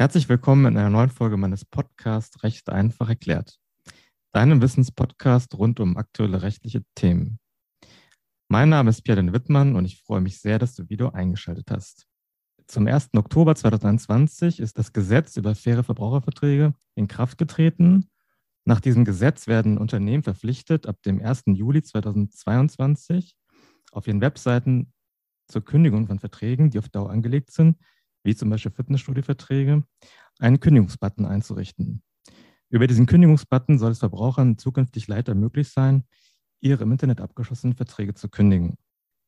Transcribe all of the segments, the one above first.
Herzlich willkommen in einer neuen Folge meines Podcasts Recht einfach erklärt. Deinem Wissenspodcast rund um aktuelle rechtliche Themen. Mein Name ist Pierre Wittmann und ich freue mich sehr, dass du wieder eingeschaltet hast. Zum 1. Oktober 2021 ist das Gesetz über faire Verbraucherverträge in Kraft getreten. Nach diesem Gesetz werden Unternehmen verpflichtet, ab dem 1. Juli 2022 auf ihren Webseiten zur Kündigung von Verträgen, die auf Dauer angelegt sind, wie zum Beispiel Fitnessstudio-Verträge, einen Kündigungsbutton einzurichten. Über diesen Kündigungsbutton soll es Verbrauchern zukünftig leichter möglich sein, ihre im Internet abgeschlossenen Verträge zu kündigen.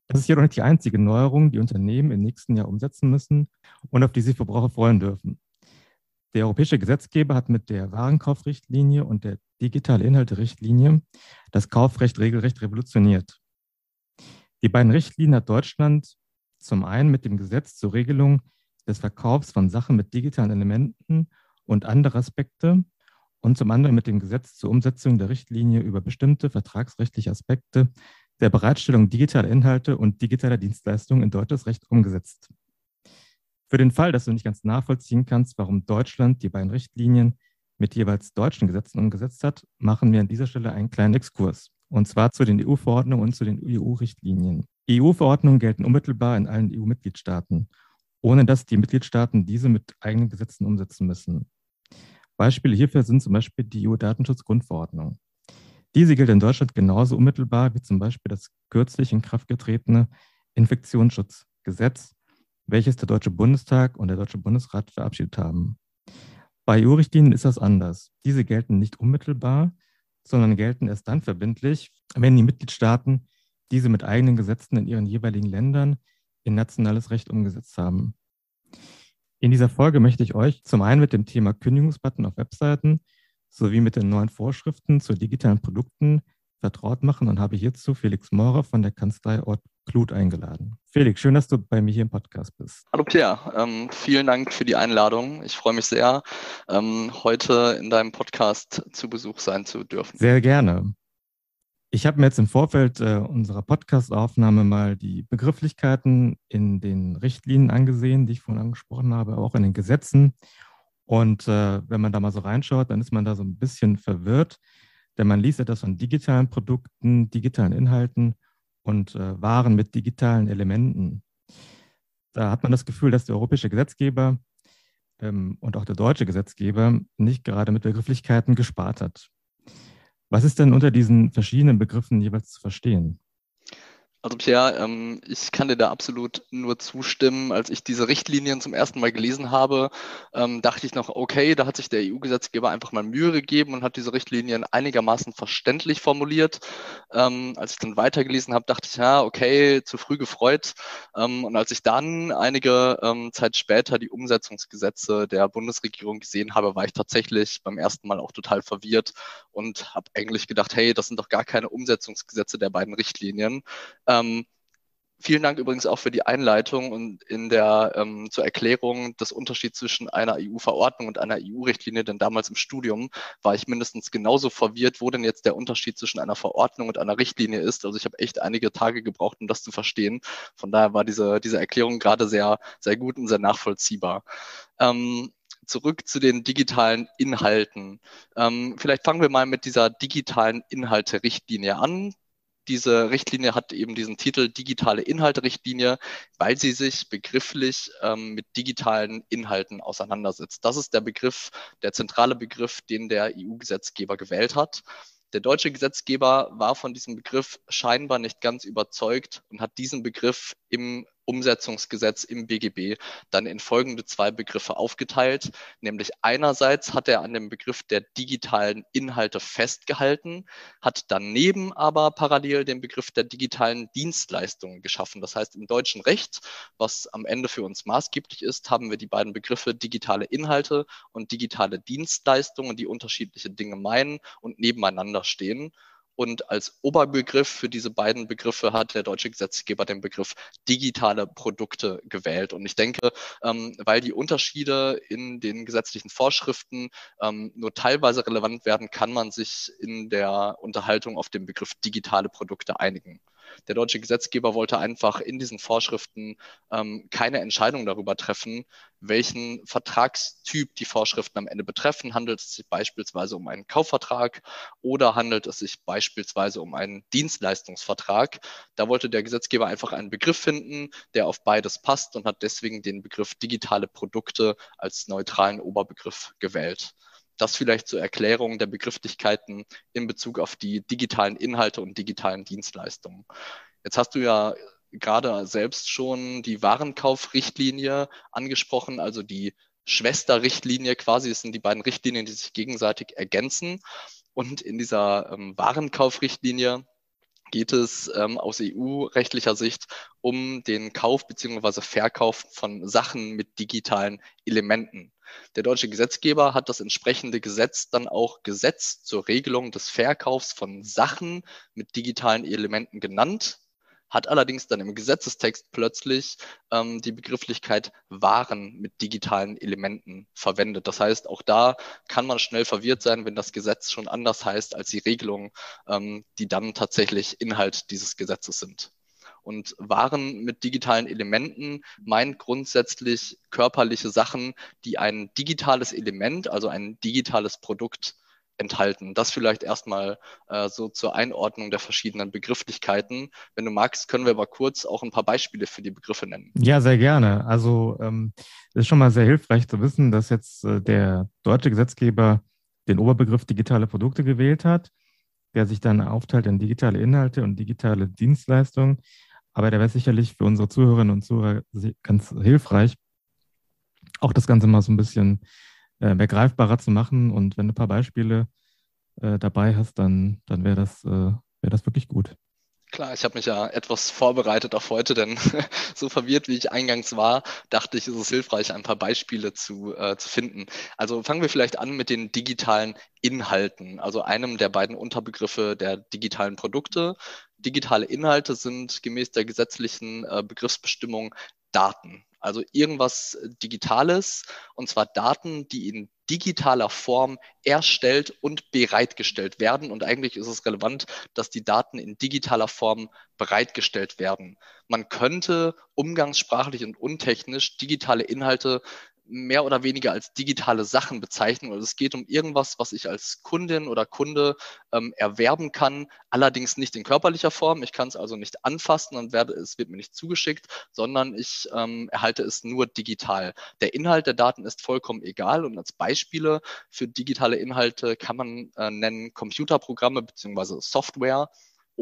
Das ist jedoch nicht die einzige Neuerung, die Unternehmen im nächsten Jahr umsetzen müssen und auf die sich Verbraucher freuen dürfen. Der europäische Gesetzgeber hat mit der Warenkaufrichtlinie und der digitale Inhalte-Richtlinie das Kaufrecht regelrecht revolutioniert. Die beiden Richtlinien hat Deutschland zum einen mit dem Gesetz zur Regelung des Verkaufs von Sachen mit digitalen Elementen und andere Aspekte und zum anderen mit dem Gesetz zur Umsetzung der Richtlinie über bestimmte vertragsrechtliche Aspekte der Bereitstellung digitaler Inhalte und digitaler Dienstleistungen in deutsches Recht umgesetzt. Für den Fall, dass du nicht ganz nachvollziehen kannst, warum Deutschland die beiden Richtlinien mit jeweils deutschen Gesetzen umgesetzt hat, machen wir an dieser Stelle einen kleinen Exkurs. Und zwar zu den EU-Verordnungen und zu den EU-Richtlinien. EU-Verordnungen gelten unmittelbar in allen EU-Mitgliedstaaten ohne dass die Mitgliedstaaten diese mit eigenen Gesetzen umsetzen müssen. Beispiele hierfür sind zum Beispiel die EU-Datenschutzgrundverordnung. Diese gilt in Deutschland genauso unmittelbar wie zum Beispiel das kürzlich in Kraft getretene Infektionsschutzgesetz, welches der Deutsche Bundestag und der Deutsche Bundesrat verabschiedet haben. Bei EU-Richtlinien ist das anders. Diese gelten nicht unmittelbar, sondern gelten erst dann verbindlich, wenn die Mitgliedstaaten diese mit eigenen Gesetzen in ihren jeweiligen Ländern in nationales Recht umgesetzt haben. In dieser Folge möchte ich euch zum einen mit dem Thema Kündigungsbutton auf Webseiten sowie mit den neuen Vorschriften zu digitalen Produkten vertraut machen und habe hierzu Felix Maurer von der Kanzlei Ort Kluth eingeladen. Felix, schön, dass du bei mir hier im Podcast bist. Hallo Pierre, ähm, vielen Dank für die Einladung. Ich freue mich sehr, ähm, heute in deinem Podcast zu Besuch sein zu dürfen. Sehr gerne. Ich habe mir jetzt im Vorfeld äh, unserer Podcast-Aufnahme mal die Begrifflichkeiten in den Richtlinien angesehen, die ich vorhin angesprochen habe, auch in den Gesetzen. Und äh, wenn man da mal so reinschaut, dann ist man da so ein bisschen verwirrt, denn man liest etwas von digitalen Produkten, digitalen Inhalten und äh, Waren mit digitalen Elementen. Da hat man das Gefühl, dass der europäische Gesetzgeber ähm, und auch der deutsche Gesetzgeber nicht gerade mit Begrifflichkeiten gespart hat. Was ist denn unter diesen verschiedenen Begriffen jeweils zu verstehen? Also Pierre, ähm, ich kann dir da absolut nur zustimmen. Als ich diese Richtlinien zum ersten Mal gelesen habe, ähm, dachte ich noch, okay, da hat sich der EU-Gesetzgeber einfach mal Mühe gegeben und hat diese Richtlinien einigermaßen verständlich formuliert. Ähm, als ich dann weitergelesen habe, dachte ich, ja, okay, zu früh gefreut. Ähm, und als ich dann einige ähm, Zeit später die Umsetzungsgesetze der Bundesregierung gesehen habe, war ich tatsächlich beim ersten Mal auch total verwirrt und habe eigentlich gedacht, hey, das sind doch gar keine Umsetzungsgesetze der beiden Richtlinien ähm, vielen Dank übrigens auch für die Einleitung und in der ähm, zur Erklärung des Unterschieds zwischen einer EU-Verordnung und einer EU-Richtlinie, denn damals im Studium war ich mindestens genauso verwirrt, wo denn jetzt der Unterschied zwischen einer Verordnung und einer Richtlinie ist. Also ich habe echt einige Tage gebraucht, um das zu verstehen. Von daher war diese, diese Erklärung gerade sehr, sehr gut und sehr nachvollziehbar. Ähm, zurück zu den digitalen Inhalten. Ähm, vielleicht fangen wir mal mit dieser digitalen Inhalte-Richtlinie an diese Richtlinie hat eben diesen Titel digitale Inhalte-Richtlinie, weil sie sich begrifflich ähm, mit digitalen Inhalten auseinandersetzt. Das ist der Begriff, der zentrale Begriff, den der EU-Gesetzgeber gewählt hat. Der deutsche Gesetzgeber war von diesem Begriff scheinbar nicht ganz überzeugt und hat diesen Begriff im Umsetzungsgesetz im BGB dann in folgende zwei Begriffe aufgeteilt. Nämlich einerseits hat er an dem Begriff der digitalen Inhalte festgehalten, hat daneben aber parallel den Begriff der digitalen Dienstleistungen geschaffen. Das heißt, im deutschen Recht, was am Ende für uns maßgeblich ist, haben wir die beiden Begriffe digitale Inhalte und digitale Dienstleistungen, die unterschiedliche Dinge meinen und nebeneinander stehen. Und als Oberbegriff für diese beiden Begriffe hat der deutsche Gesetzgeber den Begriff digitale Produkte gewählt. Und ich denke, ähm, weil die Unterschiede in den gesetzlichen Vorschriften ähm, nur teilweise relevant werden, kann man sich in der Unterhaltung auf den Begriff digitale Produkte einigen. Der deutsche Gesetzgeber wollte einfach in diesen Vorschriften ähm, keine Entscheidung darüber treffen, welchen Vertragstyp die Vorschriften am Ende betreffen. Handelt es sich beispielsweise um einen Kaufvertrag oder handelt es sich beispielsweise um einen Dienstleistungsvertrag? Da wollte der Gesetzgeber einfach einen Begriff finden, der auf beides passt und hat deswegen den Begriff digitale Produkte als neutralen Oberbegriff gewählt. Das vielleicht zur Erklärung der Begrifflichkeiten in Bezug auf die digitalen Inhalte und digitalen Dienstleistungen. Jetzt hast du ja gerade selbst schon die Warenkaufrichtlinie angesprochen, also die Schwesterrichtlinie quasi. Es sind die beiden Richtlinien, die sich gegenseitig ergänzen. Und in dieser ähm, Warenkaufrichtlinie geht es ähm, aus EU-rechtlicher Sicht um den Kauf bzw. Verkauf von Sachen mit digitalen Elementen. Der deutsche Gesetzgeber hat das entsprechende Gesetz dann auch Gesetz zur Regelung des Verkaufs von Sachen mit digitalen Elementen genannt, hat allerdings dann im Gesetzestext plötzlich ähm, die Begrifflichkeit Waren mit digitalen Elementen verwendet. Das heißt, auch da kann man schnell verwirrt sein, wenn das Gesetz schon anders heißt als die Regelungen, ähm, die dann tatsächlich Inhalt dieses Gesetzes sind. Und Waren mit digitalen Elementen meint grundsätzlich körperliche Sachen, die ein digitales Element, also ein digitales Produkt enthalten. Das vielleicht erstmal äh, so zur Einordnung der verschiedenen Begrifflichkeiten. Wenn du magst, können wir aber kurz auch ein paar Beispiele für die Begriffe nennen. Ja, sehr gerne. Also ähm, ist schon mal sehr hilfreich zu wissen, dass jetzt äh, der deutsche Gesetzgeber den Oberbegriff digitale Produkte gewählt hat, der sich dann aufteilt in digitale Inhalte und digitale Dienstleistungen. Aber der wäre sicherlich für unsere Zuhörerinnen und Zuhörer ganz hilfreich, auch das Ganze mal so ein bisschen äh, mehr greifbarer zu machen. Und wenn du ein paar Beispiele äh, dabei hast, dann, dann wäre das, äh, wär das wirklich gut. Klar, ich habe mich ja etwas vorbereitet auf heute, denn so verwirrt wie ich eingangs war, dachte ich, ist es hilfreich, ein paar Beispiele zu, äh, zu finden. Also fangen wir vielleicht an mit den digitalen Inhalten, also einem der beiden Unterbegriffe der digitalen Produkte. Digitale Inhalte sind gemäß der gesetzlichen äh, Begriffsbestimmung Daten. Also irgendwas Digitales, und zwar Daten, die in digitaler Form erstellt und bereitgestellt werden. Und eigentlich ist es relevant, dass die Daten in digitaler Form bereitgestellt werden. Man könnte umgangssprachlich und untechnisch digitale Inhalte mehr oder weniger als digitale Sachen bezeichnen. Also es geht um irgendwas, was ich als Kundin oder Kunde ähm, erwerben kann, allerdings nicht in körperlicher Form. Ich kann es also nicht anfassen und werde, es wird mir nicht zugeschickt, sondern ich ähm, erhalte es nur digital. Der Inhalt der Daten ist vollkommen egal und als Beispiele für digitale Inhalte kann man äh, nennen Computerprogramme bzw. Software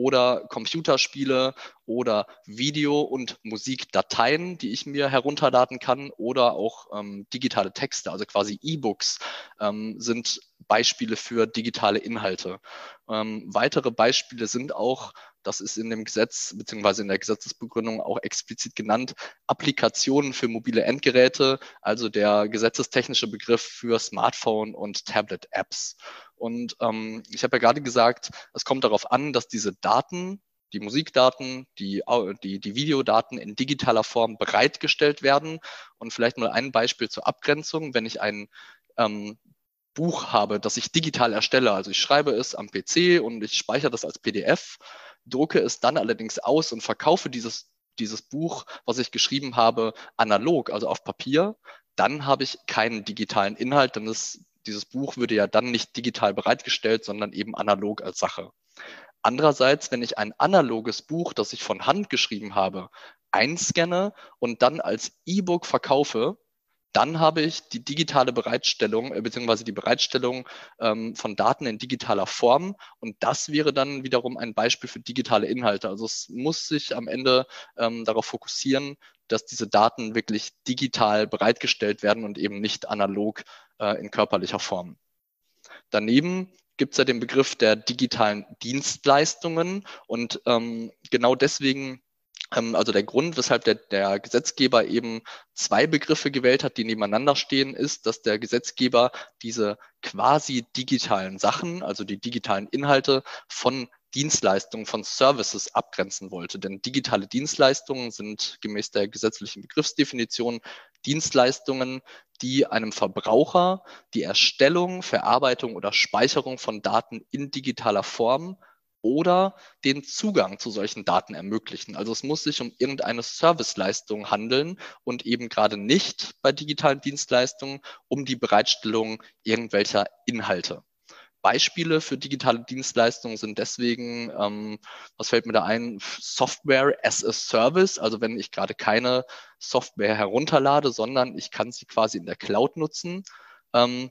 oder Computerspiele oder Video- und Musikdateien, die ich mir herunterladen kann oder auch ähm, digitale Texte, also quasi E-Books, ähm, sind Beispiele für digitale Inhalte. Ähm, weitere Beispiele sind auch, das ist in dem Gesetz beziehungsweise in der Gesetzesbegründung auch explizit genannt, Applikationen für mobile Endgeräte, also der gesetzestechnische Begriff für Smartphone und Tablet-Apps. Und ähm, ich habe ja gerade gesagt, es kommt darauf an, dass diese Daten, die Musikdaten, die, die, die Videodaten in digitaler Form bereitgestellt werden. Und vielleicht mal ein Beispiel zur Abgrenzung. Wenn ich ein ähm, Buch habe, das ich digital erstelle, also ich schreibe es am PC und ich speichere das als PDF, drucke es dann allerdings aus und verkaufe dieses, dieses Buch, was ich geschrieben habe, analog, also auf Papier, dann habe ich keinen digitalen Inhalt, dann ist dieses Buch würde ja dann nicht digital bereitgestellt, sondern eben analog als Sache. Andererseits, wenn ich ein analoges Buch, das ich von Hand geschrieben habe, einscanne und dann als E-Book verkaufe, dann habe ich die digitale Bereitstellung äh, beziehungsweise die Bereitstellung ähm, von Daten in digitaler Form und das wäre dann wiederum ein Beispiel für digitale Inhalte. Also es muss sich am Ende ähm, darauf fokussieren, dass diese Daten wirklich digital bereitgestellt werden und eben nicht analog äh, in körperlicher Form. Daneben gibt es ja den Begriff der digitalen Dienstleistungen und ähm, genau deswegen also der Grund, weshalb der, der, Gesetzgeber eben zwei Begriffe gewählt hat, die nebeneinander stehen, ist, dass der Gesetzgeber diese quasi digitalen Sachen, also die digitalen Inhalte von Dienstleistungen von Services abgrenzen wollte. Denn digitale Dienstleistungen sind gemäß der gesetzlichen Begriffsdefinition Dienstleistungen, die einem Verbraucher die Erstellung, Verarbeitung oder Speicherung von Daten in digitaler Form oder den Zugang zu solchen Daten ermöglichen. Also es muss sich um irgendeine Serviceleistung handeln und eben gerade nicht bei digitalen Dienstleistungen um die Bereitstellung irgendwelcher Inhalte. Beispiele für digitale Dienstleistungen sind deswegen, ähm, was fällt mir da ein, Software as a Service, also wenn ich gerade keine Software herunterlade, sondern ich kann sie quasi in der Cloud nutzen. Ähm,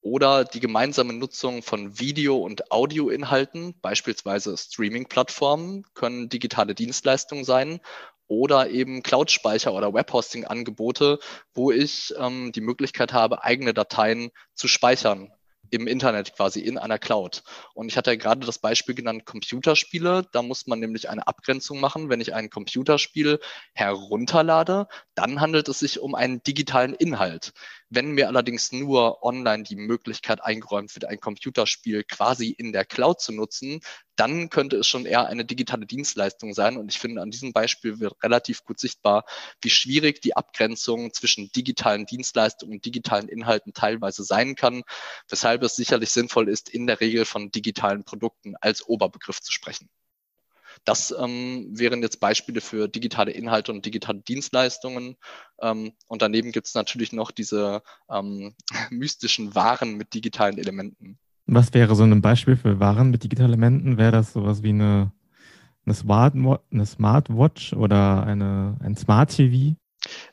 oder die gemeinsame Nutzung von Video- und Audioinhalten, beispielsweise Streaming-Plattformen, können digitale Dienstleistungen sein oder eben Cloud-Speicher oder Webhosting-Angebote, wo ich ähm, die Möglichkeit habe, eigene Dateien zu speichern im Internet quasi in einer Cloud. Und ich hatte ja gerade das Beispiel genannt Computerspiele. Da muss man nämlich eine Abgrenzung machen. Wenn ich ein Computerspiel herunterlade, dann handelt es sich um einen digitalen Inhalt. Wenn mir allerdings nur online die Möglichkeit eingeräumt wird, ein Computerspiel quasi in der Cloud zu nutzen, dann könnte es schon eher eine digitale Dienstleistung sein. Und ich finde, an diesem Beispiel wird relativ gut sichtbar, wie schwierig die Abgrenzung zwischen digitalen Dienstleistungen und digitalen Inhalten teilweise sein kann, weshalb es sicherlich sinnvoll ist, in der Regel von digitalen Produkten als Oberbegriff zu sprechen. Das ähm, wären jetzt Beispiele für digitale Inhalte und digitale Dienstleistungen. Ähm, und daneben gibt es natürlich noch diese ähm, mystischen Waren mit digitalen Elementen. Was wäre so ein Beispiel für Waren mit digitalen Elementen? Wäre das sowas wie eine, eine, Smart, eine Smartwatch oder eine, ein Smart TV?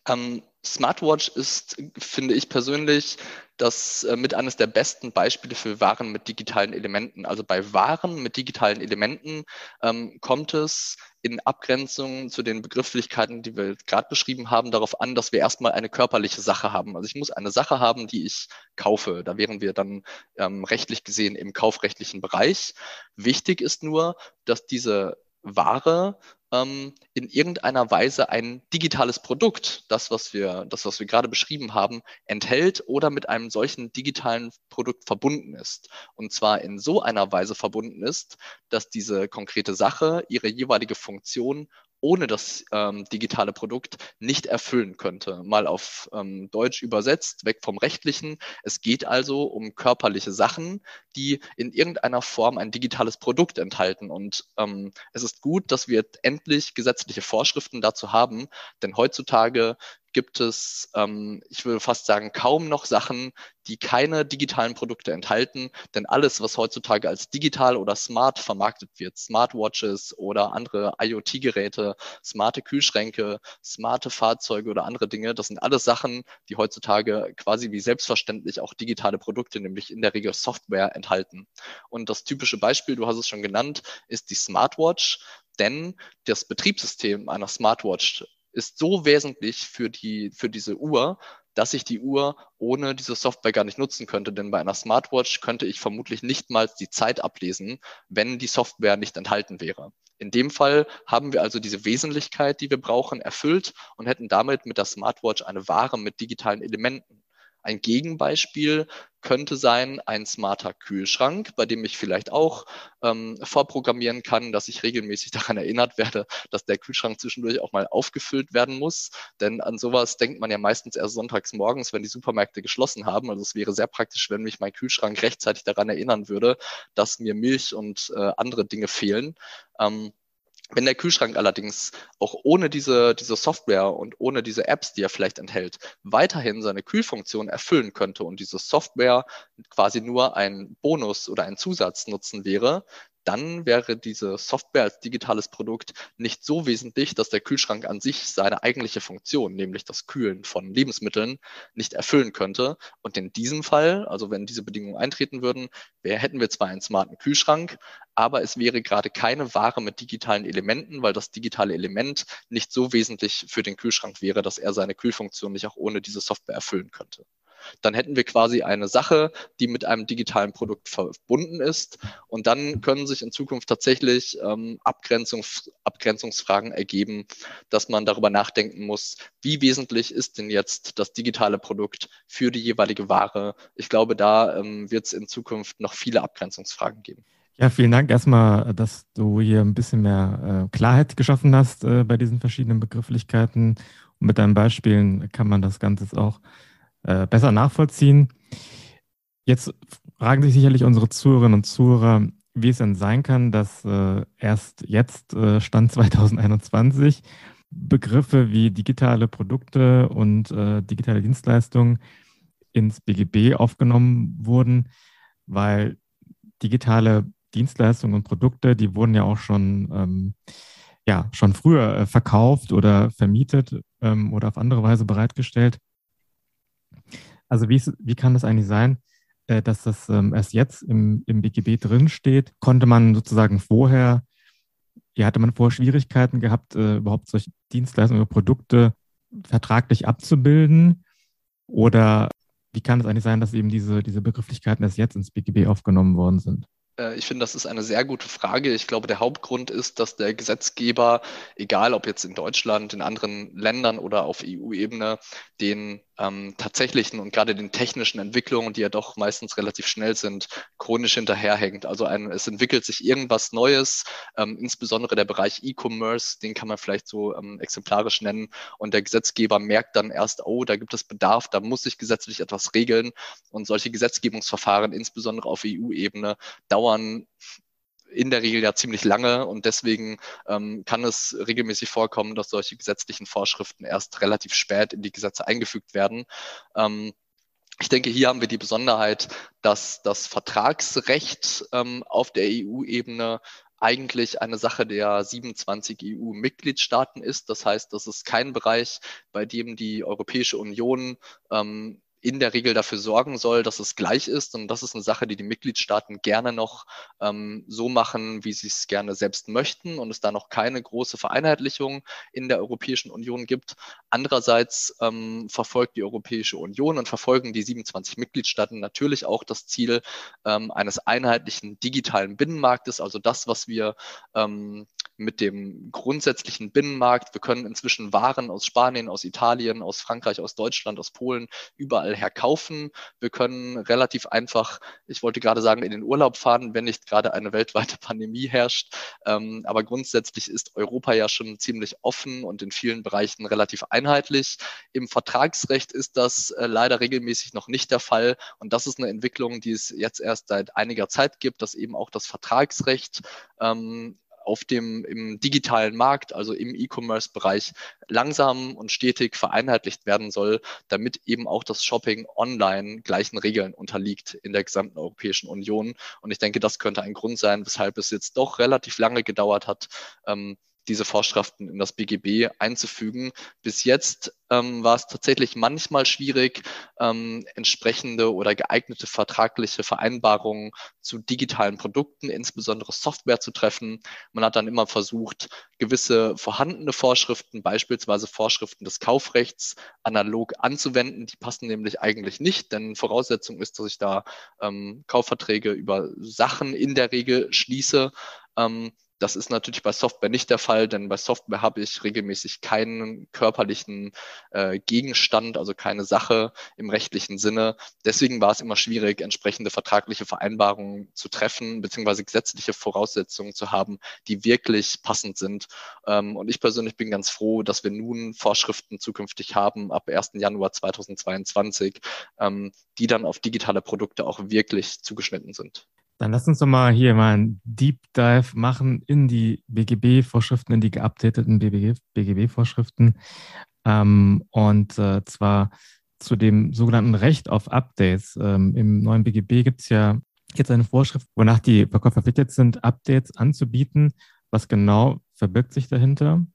Ähm, Smartwatch ist, finde ich persönlich, das äh, mit eines der besten Beispiele für Waren mit digitalen Elementen. Also bei Waren mit digitalen Elementen ähm, kommt es in Abgrenzung zu den Begrifflichkeiten, die wir gerade beschrieben haben, darauf an, dass wir erstmal eine körperliche Sache haben. Also ich muss eine Sache haben, die ich kaufe. Da wären wir dann ähm, rechtlich gesehen im kaufrechtlichen Bereich. Wichtig ist nur, dass diese Ware ähm, in irgendeiner Weise ein digitales Produkt, das, was wir, das, was wir gerade beschrieben haben, enthält oder mit einem solchen digitalen Produkt verbunden ist. Und zwar in so einer Weise verbunden ist, dass diese konkrete Sache ihre jeweilige Funktion ohne das ähm, digitale Produkt nicht erfüllen könnte. Mal auf ähm, Deutsch übersetzt, weg vom rechtlichen. Es geht also um körperliche Sachen, die in irgendeiner Form ein digitales Produkt enthalten. Und ähm, es ist gut, dass wir endlich gesetzliche Vorschriften dazu haben, denn heutzutage gibt es, ähm, ich würde fast sagen, kaum noch Sachen, die keine digitalen Produkte enthalten. Denn alles, was heutzutage als digital oder smart vermarktet wird, Smartwatches oder andere IoT-Geräte, smarte Kühlschränke, smarte Fahrzeuge oder andere Dinge, das sind alles Sachen, die heutzutage quasi wie selbstverständlich auch digitale Produkte, nämlich in der Regel Software enthalten. Und das typische Beispiel, du hast es schon genannt, ist die Smartwatch. Denn das Betriebssystem einer Smartwatch ist so wesentlich für, die, für diese Uhr, dass ich die Uhr ohne diese Software gar nicht nutzen könnte. Denn bei einer Smartwatch könnte ich vermutlich nicht mal die Zeit ablesen, wenn die Software nicht enthalten wäre. In dem Fall haben wir also diese Wesentlichkeit, die wir brauchen, erfüllt und hätten damit mit der Smartwatch eine Ware mit digitalen Elementen. Ein Gegenbeispiel könnte sein ein smarter Kühlschrank, bei dem ich vielleicht auch ähm, vorprogrammieren kann, dass ich regelmäßig daran erinnert werde, dass der Kühlschrank zwischendurch auch mal aufgefüllt werden muss. Denn an sowas denkt man ja meistens erst sonntags morgens, wenn die Supermärkte geschlossen haben. Also es wäre sehr praktisch, wenn mich mein Kühlschrank rechtzeitig daran erinnern würde, dass mir Milch und äh, andere Dinge fehlen. Ähm, wenn der Kühlschrank allerdings auch ohne diese, diese Software und ohne diese Apps, die er vielleicht enthält, weiterhin seine Kühlfunktion erfüllen könnte und diese Software quasi nur ein Bonus oder ein Zusatznutzen wäre, dann wäre diese Software als digitales Produkt nicht so wesentlich, dass der Kühlschrank an sich seine eigentliche Funktion, nämlich das Kühlen von Lebensmitteln, nicht erfüllen könnte. Und in diesem Fall, also wenn diese Bedingungen eintreten würden, wär, hätten wir zwar einen smarten Kühlschrank, aber es wäre gerade keine Ware mit digitalen Elementen, weil das digitale Element nicht so wesentlich für den Kühlschrank wäre, dass er seine Kühlfunktion nicht auch ohne diese Software erfüllen könnte dann hätten wir quasi eine Sache, die mit einem digitalen Produkt verbunden ist. Und dann können sich in Zukunft tatsächlich ähm, Abgrenzungs Abgrenzungsfragen ergeben, dass man darüber nachdenken muss, wie wesentlich ist denn jetzt das digitale Produkt für die jeweilige Ware. Ich glaube, da ähm, wird es in Zukunft noch viele Abgrenzungsfragen geben. Ja, vielen Dank erstmal, dass du hier ein bisschen mehr äh, Klarheit geschaffen hast äh, bei diesen verschiedenen Begrifflichkeiten. Und mit deinen Beispielen kann man das Ganze auch äh, besser nachvollziehen. Jetzt fragen sich sicherlich unsere Zuhörerinnen und Zuhörer, wie es denn sein kann, dass äh, erst jetzt, äh, Stand 2021, Begriffe wie digitale Produkte und äh, digitale Dienstleistungen ins BGB aufgenommen wurden, weil digitale Dienstleistungen und Produkte, die wurden ja auch schon, ähm, ja, schon früher äh, verkauft oder vermietet ähm, oder auf andere Weise bereitgestellt. Also wie, wie kann das eigentlich sein, äh, dass das ähm, erst jetzt im, im BGB drin steht? Konnte man sozusagen vorher, ja, hatte man vorher Schwierigkeiten gehabt, äh, überhaupt solche Dienstleistungen oder Produkte vertraglich abzubilden? Oder wie kann es eigentlich sein, dass eben diese, diese Begrifflichkeiten erst jetzt ins BGB aufgenommen worden sind? Äh, ich finde, das ist eine sehr gute Frage. Ich glaube, der Hauptgrund ist, dass der Gesetzgeber, egal ob jetzt in Deutschland, in anderen Ländern oder auf EU-Ebene, den ähm, tatsächlichen und gerade den technischen Entwicklungen, die ja doch meistens relativ schnell sind, chronisch hinterherhängt. Also ein, es entwickelt sich irgendwas Neues, ähm, insbesondere der Bereich E-Commerce, den kann man vielleicht so ähm, exemplarisch nennen. Und der Gesetzgeber merkt dann erst, oh, da gibt es Bedarf, da muss sich gesetzlich etwas regeln. Und solche Gesetzgebungsverfahren, insbesondere auf EU-Ebene, dauern in der Regel ja ziemlich lange und deswegen ähm, kann es regelmäßig vorkommen, dass solche gesetzlichen Vorschriften erst relativ spät in die Gesetze eingefügt werden. Ähm, ich denke, hier haben wir die Besonderheit, dass das Vertragsrecht ähm, auf der EU-Ebene eigentlich eine Sache der 27 EU-Mitgliedstaaten ist. Das heißt, das ist kein Bereich, bei dem die Europäische Union ähm, in der Regel dafür sorgen soll, dass es gleich ist. Und das ist eine Sache, die die Mitgliedstaaten gerne noch ähm, so machen, wie sie es gerne selbst möchten und es da noch keine große Vereinheitlichung in der Europäischen Union gibt. Andererseits ähm, verfolgt die Europäische Union und verfolgen die 27 Mitgliedstaaten natürlich auch das Ziel ähm, eines einheitlichen digitalen Binnenmarktes, also das, was wir ähm, mit dem grundsätzlichen Binnenmarkt. Wir können inzwischen Waren aus Spanien, aus Italien, aus Frankreich, aus Deutschland, aus Polen überall her kaufen. Wir können relativ einfach, ich wollte gerade sagen, in den Urlaub fahren, wenn nicht gerade eine weltweite Pandemie herrscht. Ähm, aber grundsätzlich ist Europa ja schon ziemlich offen und in vielen Bereichen relativ einheitlich. Im Vertragsrecht ist das äh, leider regelmäßig noch nicht der Fall. Und das ist eine Entwicklung, die es jetzt erst seit einiger Zeit gibt, dass eben auch das Vertragsrecht ähm, auf dem im digitalen Markt, also im E-Commerce-Bereich, langsam und stetig vereinheitlicht werden soll, damit eben auch das Shopping online gleichen Regeln unterliegt in der gesamten Europäischen Union. Und ich denke, das könnte ein Grund sein, weshalb es jetzt doch relativ lange gedauert hat, ähm, diese Vorschriften in das BGB einzufügen. Bis jetzt ähm, war es tatsächlich manchmal schwierig, ähm, entsprechende oder geeignete vertragliche Vereinbarungen zu digitalen Produkten, insbesondere Software zu treffen. Man hat dann immer versucht, gewisse vorhandene Vorschriften, beispielsweise Vorschriften des Kaufrechts, analog anzuwenden. Die passen nämlich eigentlich nicht, denn Voraussetzung ist, dass ich da ähm, Kaufverträge über Sachen in der Regel schließe. Ähm, das ist natürlich bei Software nicht der Fall, denn bei Software habe ich regelmäßig keinen körperlichen äh, Gegenstand, also keine Sache im rechtlichen Sinne. Deswegen war es immer schwierig, entsprechende vertragliche Vereinbarungen zu treffen, beziehungsweise gesetzliche Voraussetzungen zu haben, die wirklich passend sind. Ähm, und ich persönlich bin ganz froh, dass wir nun Vorschriften zukünftig haben ab 1. Januar 2022, ähm, die dann auf digitale Produkte auch wirklich zugeschnitten sind. Dann lass uns doch mal hier mal einen Deep Dive machen in die BGB-Vorschriften, in die geupdateten BGB-Vorschriften. Ähm, und äh, zwar zu dem sogenannten Recht auf Updates. Ähm, Im neuen BGB gibt es ja jetzt eine Vorschrift, wonach die Verkäufer verpflichtet sind, Updates anzubieten. Was genau verbirgt sich dahinter?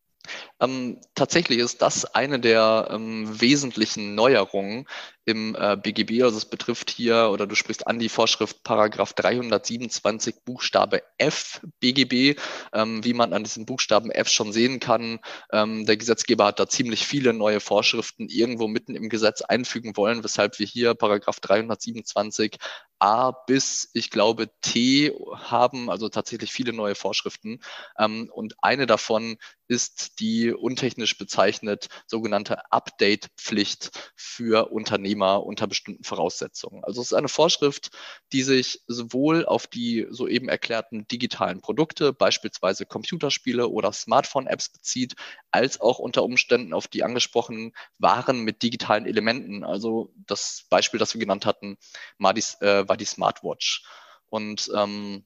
Ähm, tatsächlich ist das eine der ähm, wesentlichen Neuerungen im äh, BGB. Also es betrifft hier, oder du sprichst an die Vorschrift Paragraph 327 Buchstabe F BGB. Ähm, wie man an diesem Buchstaben F schon sehen kann, ähm, der Gesetzgeber hat da ziemlich viele neue Vorschriften irgendwo mitten im Gesetz einfügen wollen, weshalb wir hier Paragraph 327 A bis, ich glaube, T haben, also tatsächlich viele neue Vorschriften. Ähm, und eine davon ist die untechnisch bezeichnet sogenannte Update-Pflicht für Unternehmer unter bestimmten Voraussetzungen. Also es ist eine Vorschrift, die sich sowohl auf die soeben erklärten digitalen Produkte, beispielsweise Computerspiele oder Smartphone-Apps bezieht, als auch unter Umständen auf die angesprochenen Waren mit digitalen Elementen. Also das Beispiel, das wir genannt hatten, war die, äh, war die Smartwatch. Und ähm,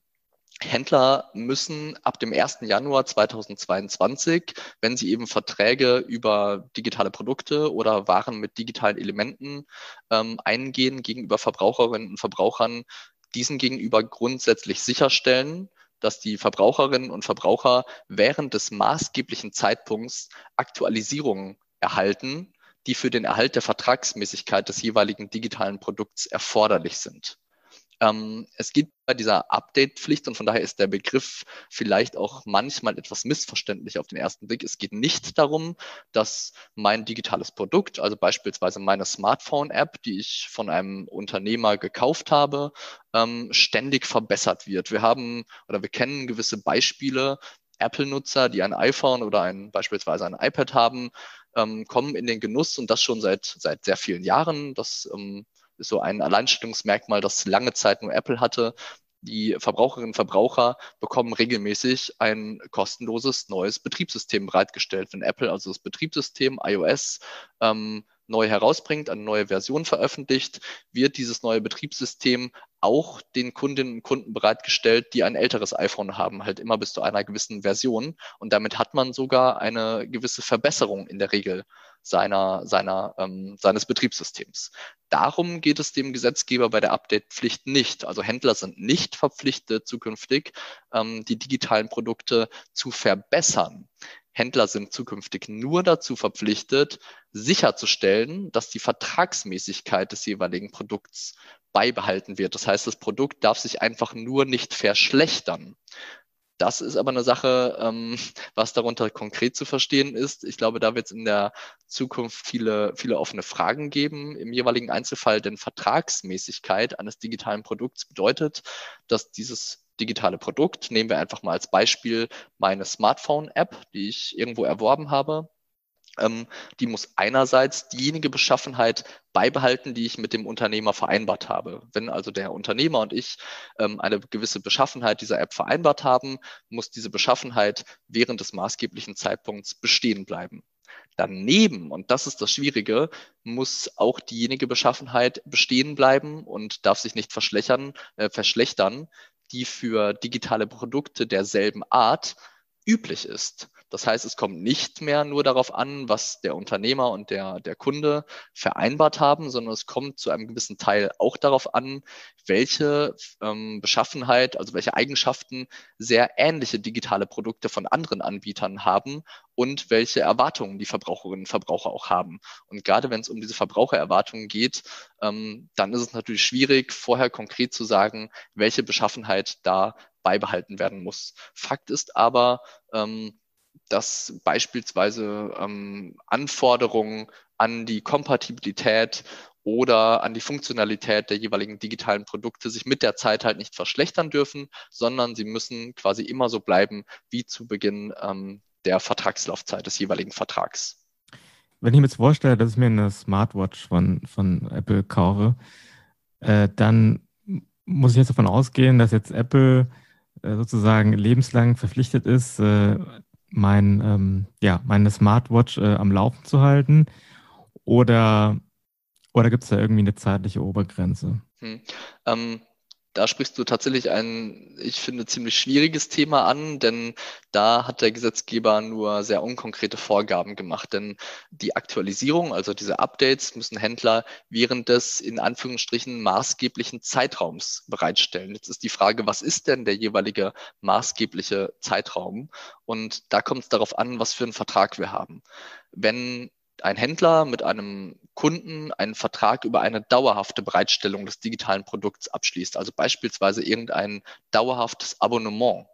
Händler müssen ab dem 1. Januar 2022, wenn sie eben Verträge über digitale Produkte oder Waren mit digitalen Elementen ähm, eingehen gegenüber Verbraucherinnen und Verbrauchern, diesen gegenüber grundsätzlich sicherstellen, dass die Verbraucherinnen und Verbraucher während des maßgeblichen Zeitpunkts Aktualisierungen erhalten, die für den Erhalt der Vertragsmäßigkeit des jeweiligen digitalen Produkts erforderlich sind. Ähm, es geht bei dieser Update-Pflicht und von daher ist der Begriff vielleicht auch manchmal etwas missverständlich auf den ersten Blick. Es geht nicht darum, dass mein digitales Produkt, also beispielsweise meine Smartphone-App, die ich von einem Unternehmer gekauft habe, ähm, ständig verbessert wird. Wir haben oder wir kennen gewisse Beispiele, Apple-Nutzer, die ein iPhone oder ein, beispielsweise ein iPad haben, ähm, kommen in den Genuss und das schon seit, seit sehr vielen Jahren. Das ähm, ist so ein Alleinstellungsmerkmal, das lange Zeit nur Apple hatte. Die Verbraucherinnen und Verbraucher bekommen regelmäßig ein kostenloses neues Betriebssystem bereitgestellt. Wenn Apple also das Betriebssystem iOS ähm, neu herausbringt, eine neue Version veröffentlicht, wird dieses neue Betriebssystem auch den Kundinnen und Kunden bereitgestellt, die ein älteres iPhone haben, halt immer bis zu einer gewissen Version. Und damit hat man sogar eine gewisse Verbesserung in der Regel seiner, seiner, ähm, seines Betriebssystems. Darum geht es dem Gesetzgeber bei der Update-Pflicht nicht. Also Händler sind nicht verpflichtet, zukünftig ähm, die digitalen Produkte zu verbessern. Händler sind zukünftig nur dazu verpflichtet, sicherzustellen, dass die Vertragsmäßigkeit des jeweiligen Produkts beibehalten wird. Das heißt, das Produkt darf sich einfach nur nicht verschlechtern. Das ist aber eine Sache, ähm, was darunter konkret zu verstehen ist. Ich glaube, da wird es in der Zukunft viele, viele offene Fragen geben im jeweiligen Einzelfall, denn Vertragsmäßigkeit eines digitalen Produkts bedeutet, dass dieses digitale Produkt. Nehmen wir einfach mal als Beispiel meine Smartphone-App, die ich irgendwo erworben habe. Ähm, die muss einerseits diejenige Beschaffenheit beibehalten, die ich mit dem Unternehmer vereinbart habe. Wenn also der Unternehmer und ich ähm, eine gewisse Beschaffenheit dieser App vereinbart haben, muss diese Beschaffenheit während des maßgeblichen Zeitpunkts bestehen bleiben. Daneben, und das ist das Schwierige, muss auch diejenige Beschaffenheit bestehen bleiben und darf sich nicht verschlechtern, äh, verschlechtern, die für digitale Produkte derselben Art üblich ist. Das heißt, es kommt nicht mehr nur darauf an, was der Unternehmer und der, der Kunde vereinbart haben, sondern es kommt zu einem gewissen Teil auch darauf an, welche ähm, Beschaffenheit, also welche Eigenschaften sehr ähnliche digitale Produkte von anderen Anbietern haben und welche Erwartungen die Verbraucherinnen und Verbraucher auch haben. Und gerade wenn es um diese Verbrauchererwartungen geht, ähm, dann ist es natürlich schwierig, vorher konkret zu sagen, welche Beschaffenheit da beibehalten werden muss. Fakt ist aber, ähm, dass beispielsweise ähm, Anforderungen an die Kompatibilität oder an die Funktionalität der jeweiligen digitalen Produkte sich mit der Zeit halt nicht verschlechtern dürfen, sondern sie müssen quasi immer so bleiben wie zu Beginn ähm, der Vertragslaufzeit des jeweiligen Vertrags. Wenn ich mir jetzt vorstelle, dass ich mir eine Smartwatch von, von Apple kaufe, äh, dann muss ich jetzt davon ausgehen, dass jetzt Apple äh, sozusagen lebenslang verpflichtet ist, äh, mein, ähm, ja, meine Smartwatch äh, am Laufen zu halten? Oder, oder gibt es da irgendwie eine zeitliche Obergrenze? Hm. Ähm, da sprichst du tatsächlich ein, ich finde, ziemlich schwieriges Thema an, denn da hat der Gesetzgeber nur sehr unkonkrete Vorgaben gemacht. Denn die Aktualisierung, also diese Updates, müssen Händler während des in Anführungsstrichen maßgeblichen Zeitraums bereitstellen. Jetzt ist die Frage, was ist denn der jeweilige maßgebliche Zeitraum? Und da kommt es darauf an, was für einen Vertrag wir haben. Wenn ein Händler mit einem Kunden einen Vertrag über eine dauerhafte Bereitstellung des digitalen Produkts abschließt, also beispielsweise irgendein dauerhaftes Abonnement,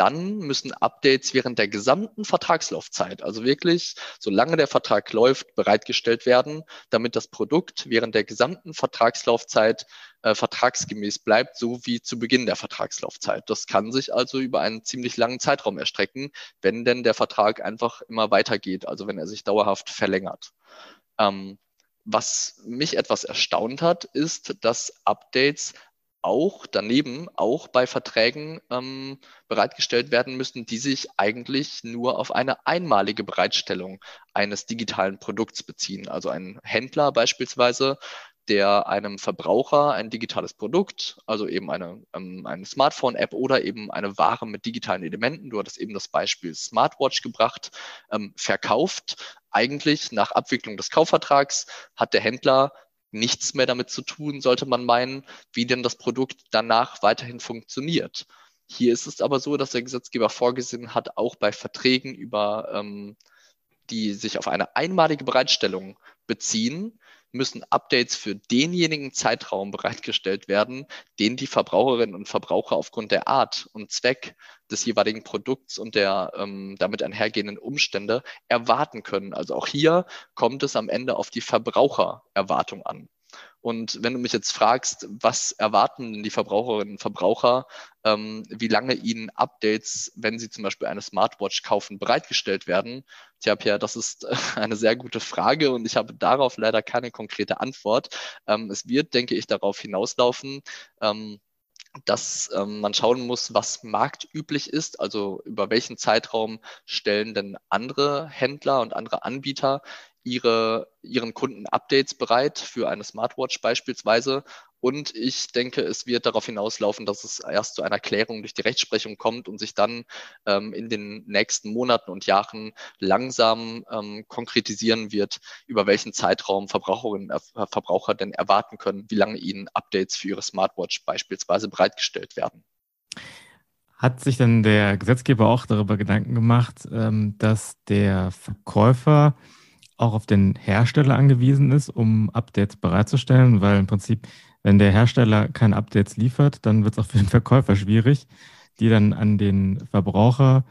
dann müssen Updates während der gesamten Vertragslaufzeit, also wirklich solange der Vertrag läuft, bereitgestellt werden, damit das Produkt während der gesamten Vertragslaufzeit äh, vertragsgemäß bleibt, so wie zu Beginn der Vertragslaufzeit. Das kann sich also über einen ziemlich langen Zeitraum erstrecken, wenn denn der Vertrag einfach immer weitergeht, also wenn er sich dauerhaft verlängert. Ähm, was mich etwas erstaunt hat, ist, dass Updates auch daneben auch bei Verträgen ähm, bereitgestellt werden müssen, die sich eigentlich nur auf eine einmalige Bereitstellung eines digitalen Produkts beziehen. Also ein Händler beispielsweise, der einem Verbraucher ein digitales Produkt, also eben eine, ähm, eine Smartphone-App oder eben eine Ware mit digitalen Elementen, du hattest eben das Beispiel Smartwatch gebracht, ähm, verkauft. Eigentlich nach Abwicklung des Kaufvertrags hat der Händler nichts mehr damit zu tun, sollte man meinen, wie denn das Produkt danach weiterhin funktioniert. Hier ist es aber so, dass der Gesetzgeber vorgesehen hat, auch bei Verträgen über ähm, die sich auf eine einmalige Bereitstellung beziehen, müssen Updates für denjenigen Zeitraum bereitgestellt werden, den die Verbraucherinnen und Verbraucher aufgrund der Art und Zweck des jeweiligen Produkts und der ähm, damit einhergehenden Umstände erwarten können. Also auch hier kommt es am Ende auf die Verbrauchererwartung an. Und wenn du mich jetzt fragst, was erwarten die Verbraucherinnen und Verbraucher, ähm, wie lange ihnen Updates, wenn sie zum Beispiel eine Smartwatch kaufen, bereitgestellt werden? Tja, Pierre, das ist eine sehr gute Frage und ich habe darauf leider keine konkrete Antwort. Ähm, es wird, denke ich, darauf hinauslaufen, ähm, dass ähm, man schauen muss, was marktüblich ist, also über welchen Zeitraum stellen denn andere Händler und andere Anbieter ihre, ihren Kunden Updates bereit für eine Smartwatch beispielsweise. Und ich denke, es wird darauf hinauslaufen, dass es erst zu einer Klärung durch die Rechtsprechung kommt und sich dann ähm, in den nächsten Monaten und Jahren langsam ähm, konkretisieren wird, über welchen Zeitraum Verbraucherinnen äh, Verbraucher denn erwarten können, wie lange ihnen Updates für ihre Smartwatch beispielsweise bereitgestellt werden. Hat sich denn der Gesetzgeber auch darüber Gedanken gemacht, ähm, dass der Verkäufer auch auf den Hersteller angewiesen ist, um Updates bereitzustellen, weil im Prinzip, wenn der Hersteller keine Updates liefert, dann wird es auch für den Verkäufer schwierig, die dann an den Verbraucher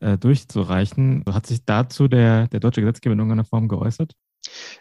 äh, durchzureichen. Hat sich dazu der, der deutsche Gesetzgeber in irgendeiner Form geäußert?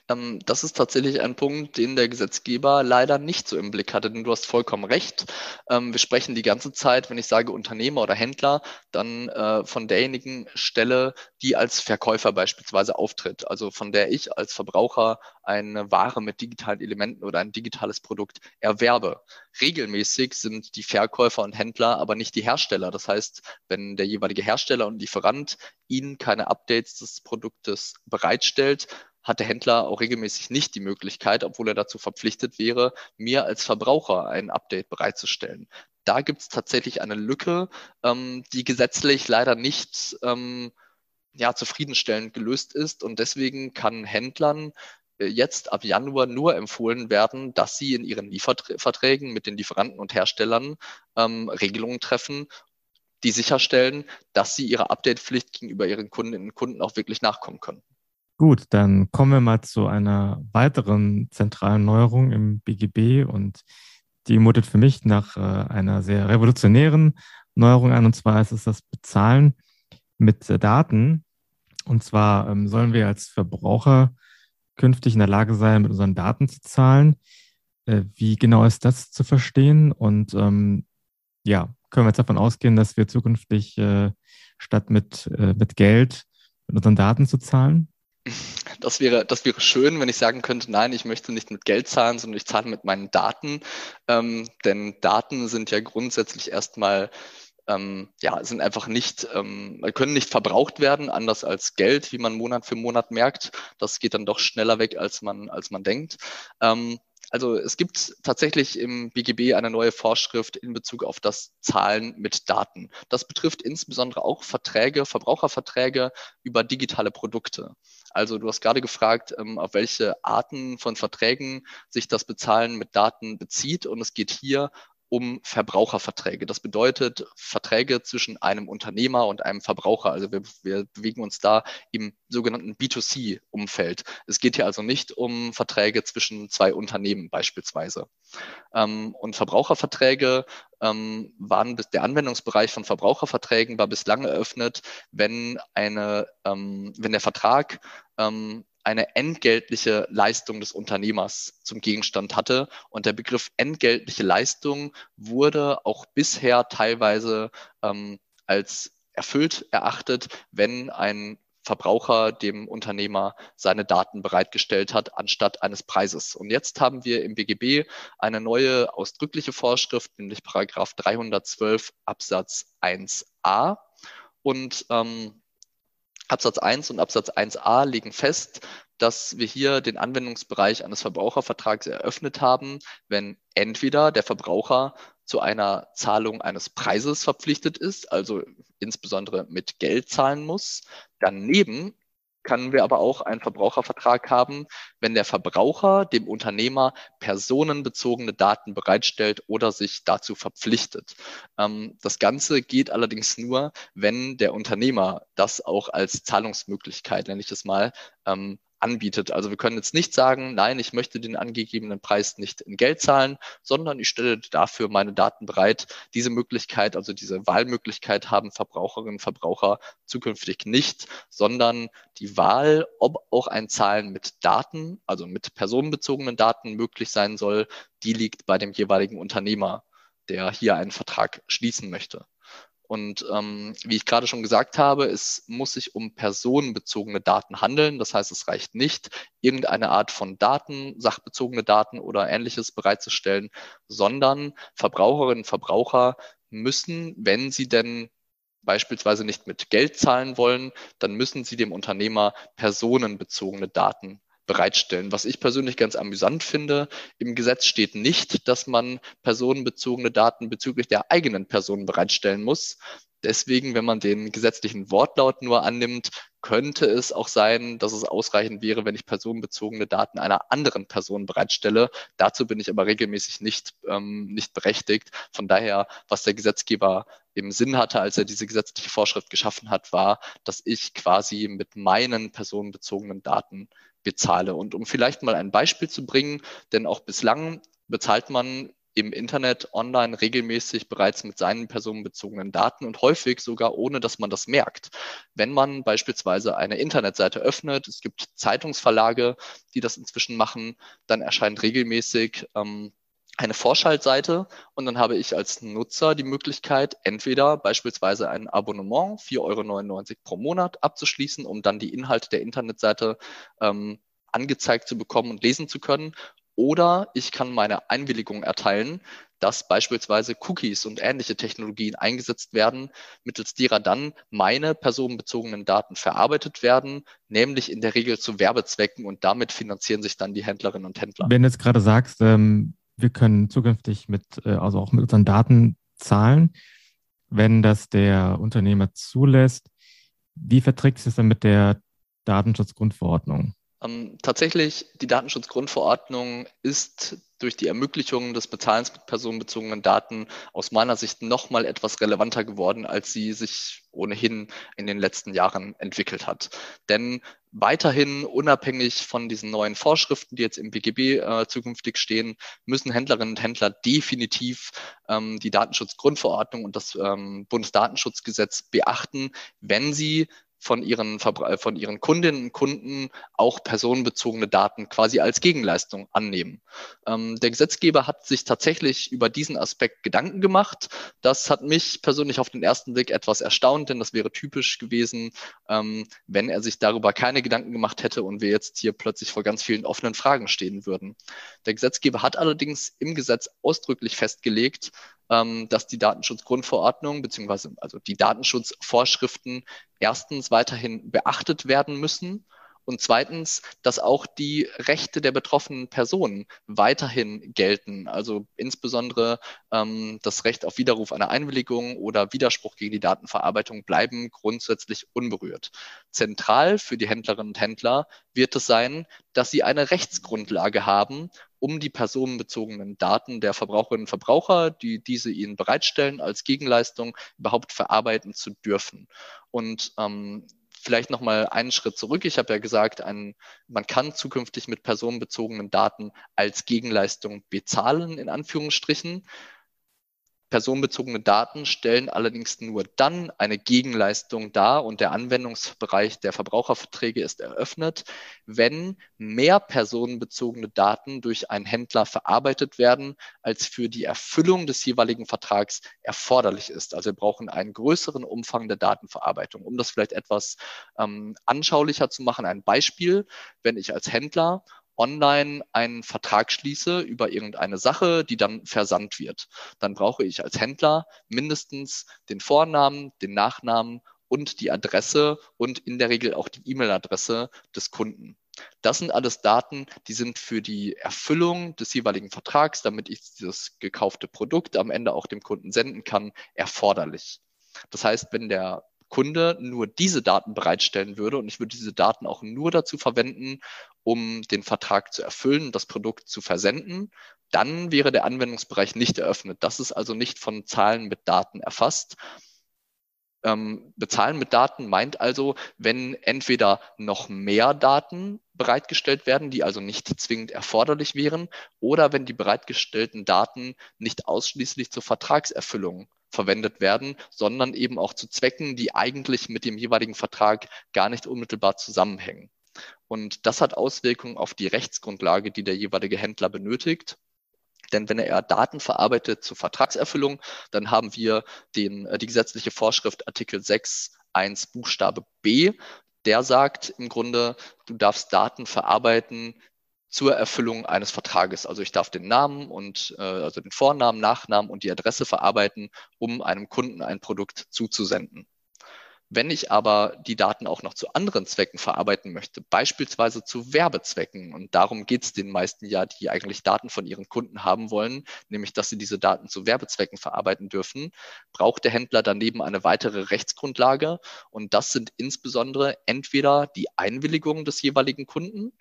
Ähm, das ist tatsächlich ein Punkt, den der Gesetzgeber leider nicht so im Blick hatte, denn du hast vollkommen recht. Ähm, wir sprechen die ganze Zeit, wenn ich sage Unternehmer oder Händler, dann äh, von derjenigen Stelle, die als Verkäufer beispielsweise auftritt, also von der ich als Verbraucher eine Ware mit digitalen Elementen oder ein digitales Produkt erwerbe. Regelmäßig sind die Verkäufer und Händler aber nicht die Hersteller. Das heißt, wenn der jeweilige Hersteller und Lieferant ihnen keine Updates des Produktes bereitstellt, hat der Händler auch regelmäßig nicht die Möglichkeit, obwohl er dazu verpflichtet wäre, mir als Verbraucher ein Update bereitzustellen. Da gibt es tatsächlich eine Lücke, ähm, die gesetzlich leider nicht ähm, ja, zufriedenstellend gelöst ist. Und deswegen kann Händlern äh, jetzt ab Januar nur empfohlen werden, dass sie in ihren Lieferverträgen mit den Lieferanten und Herstellern ähm, Regelungen treffen, die sicherstellen, dass sie ihrer Update-Pflicht gegenüber ihren Kundinnen und Kunden auch wirklich nachkommen können. Gut, dann kommen wir mal zu einer weiteren zentralen Neuerung im BGB und die mutet für mich nach äh, einer sehr revolutionären Neuerung an und zwar ist es das Bezahlen mit äh, Daten. Und zwar ähm, sollen wir als Verbraucher künftig in der Lage sein, mit unseren Daten zu zahlen. Äh, wie genau ist das zu verstehen? Und ähm, ja, können wir jetzt davon ausgehen, dass wir zukünftig äh, statt mit, äh, mit Geld mit unseren Daten zu zahlen? Das wäre, das wäre schön, wenn ich sagen könnte, nein, ich möchte nicht mit Geld zahlen, sondern ich zahle mit meinen Daten. Ähm, denn Daten sind ja grundsätzlich erstmal, ähm, ja, sind einfach nicht, ähm, können nicht verbraucht werden, anders als Geld, wie man Monat für Monat merkt. Das geht dann doch schneller weg, als man, als man denkt. Ähm, also es gibt tatsächlich im BGB eine neue Vorschrift in Bezug auf das Zahlen mit Daten. Das betrifft insbesondere auch Verträge, Verbraucherverträge über digitale Produkte. Also du hast gerade gefragt, ähm, auf welche Arten von Verträgen sich das Bezahlen mit Daten bezieht. Und es geht hier um Verbraucherverträge. Das bedeutet Verträge zwischen einem Unternehmer und einem Verbraucher. Also wir, wir bewegen uns da im sogenannten B2C-Umfeld. Es geht hier also nicht um Verträge zwischen zwei Unternehmen beispielsweise. Ähm, und Verbraucherverträge ähm, waren bis der Anwendungsbereich von Verbraucherverträgen war bislang eröffnet, wenn eine, ähm, wenn der Vertrag ähm, eine entgeltliche Leistung des Unternehmers zum Gegenstand hatte. Und der Begriff entgeltliche Leistung wurde auch bisher teilweise ähm, als erfüllt erachtet, wenn ein Verbraucher dem Unternehmer seine Daten bereitgestellt hat, anstatt eines Preises. Und jetzt haben wir im BGB eine neue ausdrückliche Vorschrift, nämlich Paragraph 312 Absatz 1a. Und ähm, Absatz 1 und Absatz 1a legen fest, dass wir hier den Anwendungsbereich eines Verbrauchervertrags eröffnet haben, wenn entweder der Verbraucher zu einer Zahlung eines Preises verpflichtet ist, also insbesondere mit Geld zahlen muss, daneben können wir aber auch einen Verbrauchervertrag haben, wenn der Verbraucher dem Unternehmer personenbezogene Daten bereitstellt oder sich dazu verpflichtet. Ähm, das Ganze geht allerdings nur, wenn der Unternehmer das auch als Zahlungsmöglichkeit, nenne ich es mal, ähm, anbietet. Also wir können jetzt nicht sagen, nein, ich möchte den angegebenen Preis nicht in Geld zahlen, sondern ich stelle dafür meine Daten bereit. Diese Möglichkeit, also diese Wahlmöglichkeit haben Verbraucherinnen und Verbraucher zukünftig nicht, sondern die Wahl, ob auch ein Zahlen mit Daten, also mit personenbezogenen Daten möglich sein soll, die liegt bei dem jeweiligen Unternehmer, der hier einen Vertrag schließen möchte. Und ähm, wie ich gerade schon gesagt habe, es muss sich um personenbezogene Daten handeln. Das heißt, es reicht nicht, irgendeine Art von Daten, sachbezogene Daten oder ähnliches bereitzustellen, sondern Verbraucherinnen und Verbraucher müssen, wenn sie denn beispielsweise nicht mit Geld zahlen wollen, dann müssen sie dem Unternehmer personenbezogene Daten bereitstellen. Was ich persönlich ganz amüsant finde, im Gesetz steht nicht, dass man personenbezogene Daten bezüglich der eigenen Person bereitstellen muss. Deswegen, wenn man den gesetzlichen Wortlaut nur annimmt, könnte es auch sein, dass es ausreichend wäre, wenn ich personenbezogene Daten einer anderen Person bereitstelle. Dazu bin ich aber regelmäßig nicht, ähm, nicht berechtigt. Von daher, was der Gesetzgeber im Sinn hatte, als er diese gesetzliche Vorschrift geschaffen hat, war, dass ich quasi mit meinen personenbezogenen Daten bezahle. Und um vielleicht mal ein Beispiel zu bringen, denn auch bislang bezahlt man im Internet online regelmäßig bereits mit seinen personenbezogenen Daten und häufig sogar ohne, dass man das merkt. Wenn man beispielsweise eine Internetseite öffnet, es gibt Zeitungsverlage, die das inzwischen machen, dann erscheint regelmäßig ähm, eine Vorschaltseite und dann habe ich als Nutzer die Möglichkeit, entweder beispielsweise ein Abonnement, 4,99 Euro pro Monat abzuschließen, um dann die Inhalte der Internetseite ähm, angezeigt zu bekommen und lesen zu können. Oder ich kann meine Einwilligung erteilen, dass beispielsweise Cookies und ähnliche Technologien eingesetzt werden, mittels derer dann meine personenbezogenen Daten verarbeitet werden, nämlich in der Regel zu Werbezwecken und damit finanzieren sich dann die Händlerinnen und Händler. Wenn du jetzt gerade sagst, ähm wir können zukünftig mit, äh, also auch mit unseren Daten zahlen, wenn das der Unternehmer zulässt. Wie verträgt sich das dann mit der Datenschutzgrundverordnung? Ähm, tatsächlich, die Datenschutzgrundverordnung ist durch die Ermöglichung des Bezahlens mit personenbezogenen Daten aus meiner Sicht nochmal etwas relevanter geworden, als sie sich ohnehin in den letzten Jahren entwickelt hat. Denn weiterhin unabhängig von diesen neuen Vorschriften, die jetzt im BGB äh, zukünftig stehen, müssen Händlerinnen und Händler definitiv ähm, die Datenschutzgrundverordnung und das ähm, Bundesdatenschutzgesetz beachten, wenn sie von ihren, äh, von ihren Kundinnen und Kunden auch personenbezogene Daten quasi als Gegenleistung annehmen. Ähm, der Gesetzgeber hat sich tatsächlich über diesen Aspekt Gedanken gemacht. Das hat mich persönlich auf den ersten Blick etwas erstaunt, denn das wäre typisch gewesen, ähm, wenn er sich darüber keine Gedanken gemacht hätte und wir jetzt hier plötzlich vor ganz vielen offenen Fragen stehen würden. Der Gesetzgeber hat allerdings im Gesetz ausdrücklich festgelegt, ähm, dass die Datenschutzgrundverordnung beziehungsweise also die Datenschutzvorschriften erstens weiterhin beachtet werden müssen und zweitens, dass auch die Rechte der betroffenen Personen weiterhin gelten. Also insbesondere ähm, das Recht auf Widerruf einer Einwilligung oder Widerspruch gegen die Datenverarbeitung bleiben grundsätzlich unberührt. Zentral für die Händlerinnen und Händler wird es sein, dass sie eine Rechtsgrundlage haben, um die personenbezogenen Daten der Verbraucherinnen und Verbraucher, die diese ihnen bereitstellen, als Gegenleistung überhaupt verarbeiten zu dürfen. Und ähm, vielleicht nochmal einen Schritt zurück. Ich habe ja gesagt, ein, man kann zukünftig mit personenbezogenen Daten als Gegenleistung bezahlen, in Anführungsstrichen. Personenbezogene Daten stellen allerdings nur dann eine Gegenleistung dar und der Anwendungsbereich der Verbraucherverträge ist eröffnet, wenn mehr personenbezogene Daten durch einen Händler verarbeitet werden, als für die Erfüllung des jeweiligen Vertrags erforderlich ist. Also wir brauchen einen größeren Umfang der Datenverarbeitung. Um das vielleicht etwas ähm, anschaulicher zu machen, ein Beispiel, wenn ich als Händler online einen Vertrag schließe über irgendeine Sache, die dann versandt wird. Dann brauche ich als Händler mindestens den Vornamen, den Nachnamen und die Adresse und in der Regel auch die E-Mail-Adresse des Kunden. Das sind alles Daten, die sind für die Erfüllung des jeweiligen Vertrags, damit ich dieses gekaufte Produkt am Ende auch dem Kunden senden kann, erforderlich. Das heißt, wenn der Kunde nur diese Daten bereitstellen würde und ich würde diese Daten auch nur dazu verwenden, um den Vertrag zu erfüllen, das Produkt zu versenden, dann wäre der Anwendungsbereich nicht eröffnet. Das ist also nicht von Zahlen mit Daten erfasst. Ähm, bezahlen mit Daten meint also, wenn entweder noch mehr Daten bereitgestellt werden, die also nicht zwingend erforderlich wären, oder wenn die bereitgestellten Daten nicht ausschließlich zur Vertragserfüllung verwendet werden, sondern eben auch zu Zwecken, die eigentlich mit dem jeweiligen Vertrag gar nicht unmittelbar zusammenhängen. Und das hat Auswirkungen auf die Rechtsgrundlage, die der jeweilige Händler benötigt. Denn wenn er Daten verarbeitet zur Vertragserfüllung, dann haben wir den, äh, die gesetzliche Vorschrift Artikel 6 1 Buchstabe B. Der sagt im Grunde, du darfst Daten verarbeiten zur Erfüllung eines Vertrages. Also ich darf den Namen und äh, also den Vornamen, Nachnamen und die Adresse verarbeiten, um einem Kunden ein Produkt zuzusenden. Wenn ich aber die Daten auch noch zu anderen Zwecken verarbeiten möchte, beispielsweise zu Werbezwecken, und darum geht es den meisten ja, die eigentlich Daten von ihren Kunden haben wollen, nämlich dass sie diese Daten zu Werbezwecken verarbeiten dürfen, braucht der Händler daneben eine weitere Rechtsgrundlage. Und das sind insbesondere entweder die Einwilligung des jeweiligen Kunden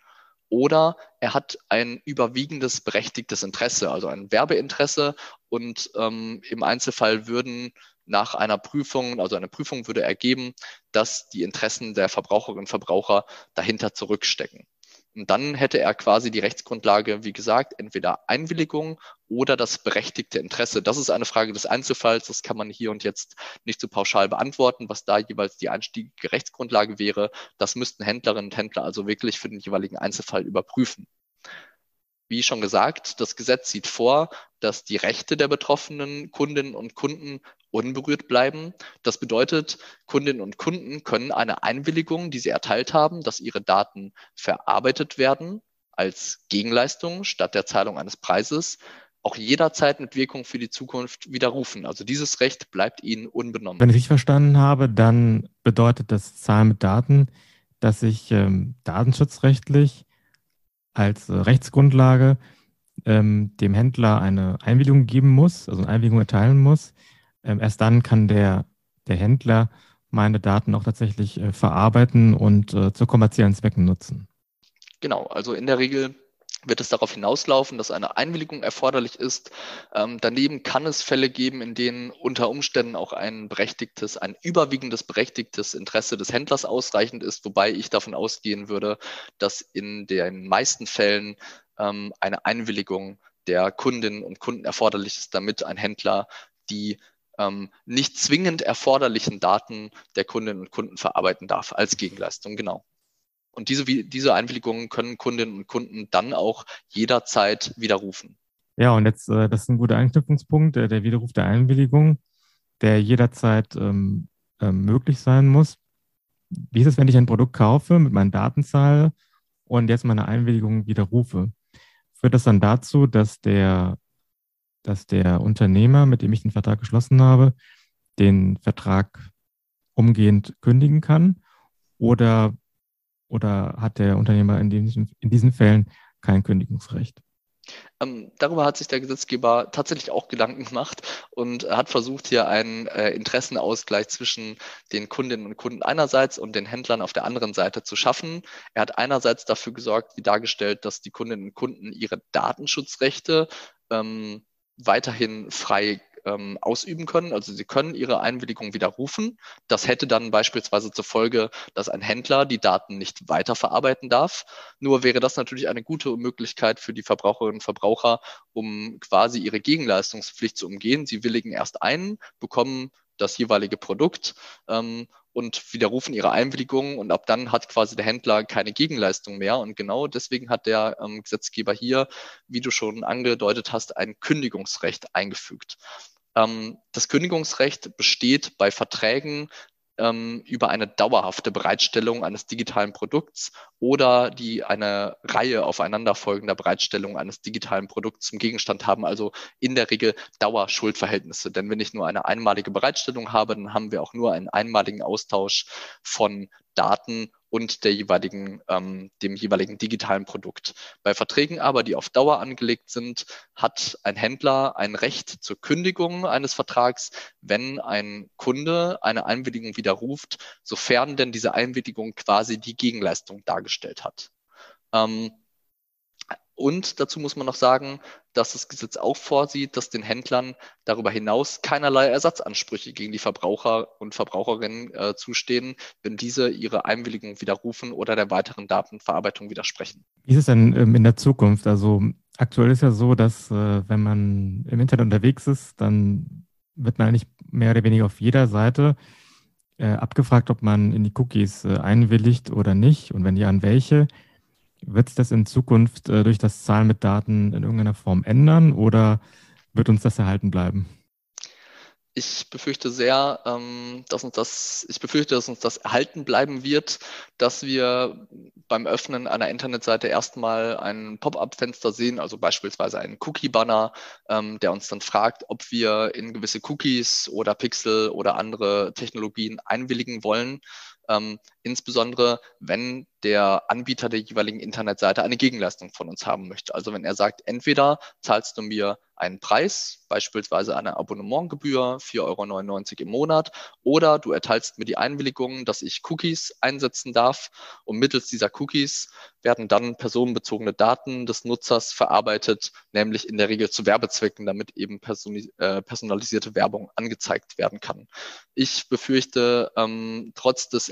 oder er hat ein überwiegendes berechtigtes Interesse, also ein Werbeinteresse und ähm, im Einzelfall würden nach einer Prüfung, also eine Prüfung würde ergeben, dass die Interessen der Verbraucherinnen und Verbraucher dahinter zurückstecken. Und dann hätte er quasi die Rechtsgrundlage, wie gesagt, entweder Einwilligung oder das berechtigte Interesse. Das ist eine Frage des Einzelfalls. Das kann man hier und jetzt nicht so pauschal beantworten, was da jeweils die einstiegige Rechtsgrundlage wäre. Das müssten Händlerinnen und Händler also wirklich für den jeweiligen Einzelfall überprüfen. Wie schon gesagt, das Gesetz sieht vor, dass die Rechte der betroffenen Kundinnen und Kunden unberührt bleiben. Das bedeutet, Kundinnen und Kunden können eine Einwilligung, die sie erteilt haben, dass ihre Daten verarbeitet werden, als Gegenleistung statt der Zahlung eines Preises, auch jederzeit mit Wirkung für die Zukunft widerrufen. Also dieses Recht bleibt ihnen unbenommen. Wenn ich richtig verstanden habe, dann bedeutet das Zahlen mit Daten, dass ich ähm, datenschutzrechtlich als äh, Rechtsgrundlage ähm, dem Händler eine Einwilligung geben muss, also eine Einwilligung erteilen muss. Ähm, erst dann kann der, der Händler meine Daten auch tatsächlich äh, verarbeiten und äh, zu kommerziellen Zwecken nutzen. Genau, also in der Regel wird es darauf hinauslaufen, dass eine Einwilligung erforderlich ist. Ähm, daneben kann es Fälle geben, in denen unter Umständen auch ein berechtigtes, ein überwiegendes berechtigtes Interesse des Händlers ausreichend ist, wobei ich davon ausgehen würde, dass in den meisten Fällen ähm, eine Einwilligung der Kundinnen und Kunden erforderlich ist, damit ein Händler die ähm, nicht zwingend erforderlichen Daten der Kundinnen und Kunden verarbeiten darf als Gegenleistung. Genau. Und diese, diese Einwilligungen können Kundinnen und Kunden dann auch jederzeit widerrufen. Ja, und jetzt, äh, das ist ein guter Anknüpfungspunkt, äh, der Widerruf der Einwilligung, der jederzeit ähm, äh, möglich sein muss. Wie ist es, wenn ich ein Produkt kaufe, mit meinen Daten zahle und jetzt meine Einwilligung widerrufe? Führt das dann dazu, dass der, dass der Unternehmer, mit dem ich den Vertrag geschlossen habe, den Vertrag umgehend kündigen kann? Oder oder hat der Unternehmer in, dem, in diesen Fällen kein Kündigungsrecht? Ähm, darüber hat sich der Gesetzgeber tatsächlich auch Gedanken gemacht und hat versucht, hier einen äh, Interessenausgleich zwischen den Kundinnen und Kunden einerseits und den Händlern auf der anderen Seite zu schaffen. Er hat einerseits dafür gesorgt, wie dargestellt, dass die Kundinnen und Kunden ihre Datenschutzrechte ähm, weiterhin frei ähm, ausüben können. Also sie können ihre Einwilligung widerrufen. Das hätte dann beispielsweise zur Folge, dass ein Händler die Daten nicht weiterverarbeiten darf. Nur wäre das natürlich eine gute Möglichkeit für die Verbraucherinnen und Verbraucher, um quasi ihre Gegenleistungspflicht zu umgehen. Sie willigen erst ein, bekommen das jeweilige Produkt ähm, und widerrufen ihre Einwilligung und ab dann hat quasi der Händler keine Gegenleistung mehr. Und genau deswegen hat der ähm, Gesetzgeber hier, wie du schon angedeutet hast, ein Kündigungsrecht eingefügt. Ähm, das Kündigungsrecht besteht bei Verträgen ähm, über eine dauerhafte Bereitstellung eines digitalen Produkts oder die eine Reihe aufeinanderfolgender Bereitstellung eines digitalen Produkts zum Gegenstand haben, also in der Regel Dauerschuldverhältnisse. Denn wenn ich nur eine einmalige Bereitstellung habe, dann haben wir auch nur einen einmaligen Austausch von Daten und der jeweiligen, ähm, dem jeweiligen digitalen Produkt. Bei Verträgen aber, die auf Dauer angelegt sind, hat ein Händler ein Recht zur Kündigung eines Vertrags, wenn ein Kunde eine Einwilligung widerruft, sofern denn diese Einwilligung quasi die Gegenleistung dargestellt hat. Ähm, und dazu muss man noch sagen, dass das Gesetz auch vorsieht, dass den Händlern darüber hinaus keinerlei Ersatzansprüche gegen die Verbraucher und Verbraucherinnen äh, zustehen, wenn diese ihre Einwilligung widerrufen oder der weiteren Datenverarbeitung widersprechen. Wie ist es denn ähm, in der Zukunft? Also aktuell ist ja so, dass äh, wenn man im Internet unterwegs ist, dann wird man eigentlich mehr oder weniger auf jeder Seite äh, abgefragt, ob man in die Cookies äh, einwilligt oder nicht und wenn ja, an welche. Wird sich das in Zukunft äh, durch das Zahlen mit Daten in irgendeiner Form ändern oder wird uns das erhalten bleiben? ich befürchte sehr, ähm, dass uns das, ich befürchte, dass uns das erhalten bleiben wird, dass wir beim Öffnen einer Internetseite erstmal ein Pop-up-Fenster sehen, also beispielsweise einen Cookie-Banner, ähm, der uns dann fragt, ob wir in gewisse Cookies oder Pixel oder andere Technologien einwilligen wollen. Ähm, insbesondere wenn der Anbieter der jeweiligen Internetseite eine Gegenleistung von uns haben möchte. Also wenn er sagt, entweder zahlst du mir einen Preis, beispielsweise eine Abonnementgebühr, 4,99 Euro im Monat, oder du erteilst mir die Einwilligung, dass ich Cookies einsetzen darf und mittels dieser Cookies werden dann personenbezogene Daten des Nutzers verarbeitet, nämlich in der Regel zu Werbezwecken, damit eben äh, personalisierte Werbung angezeigt werden kann. Ich befürchte, ähm, trotz des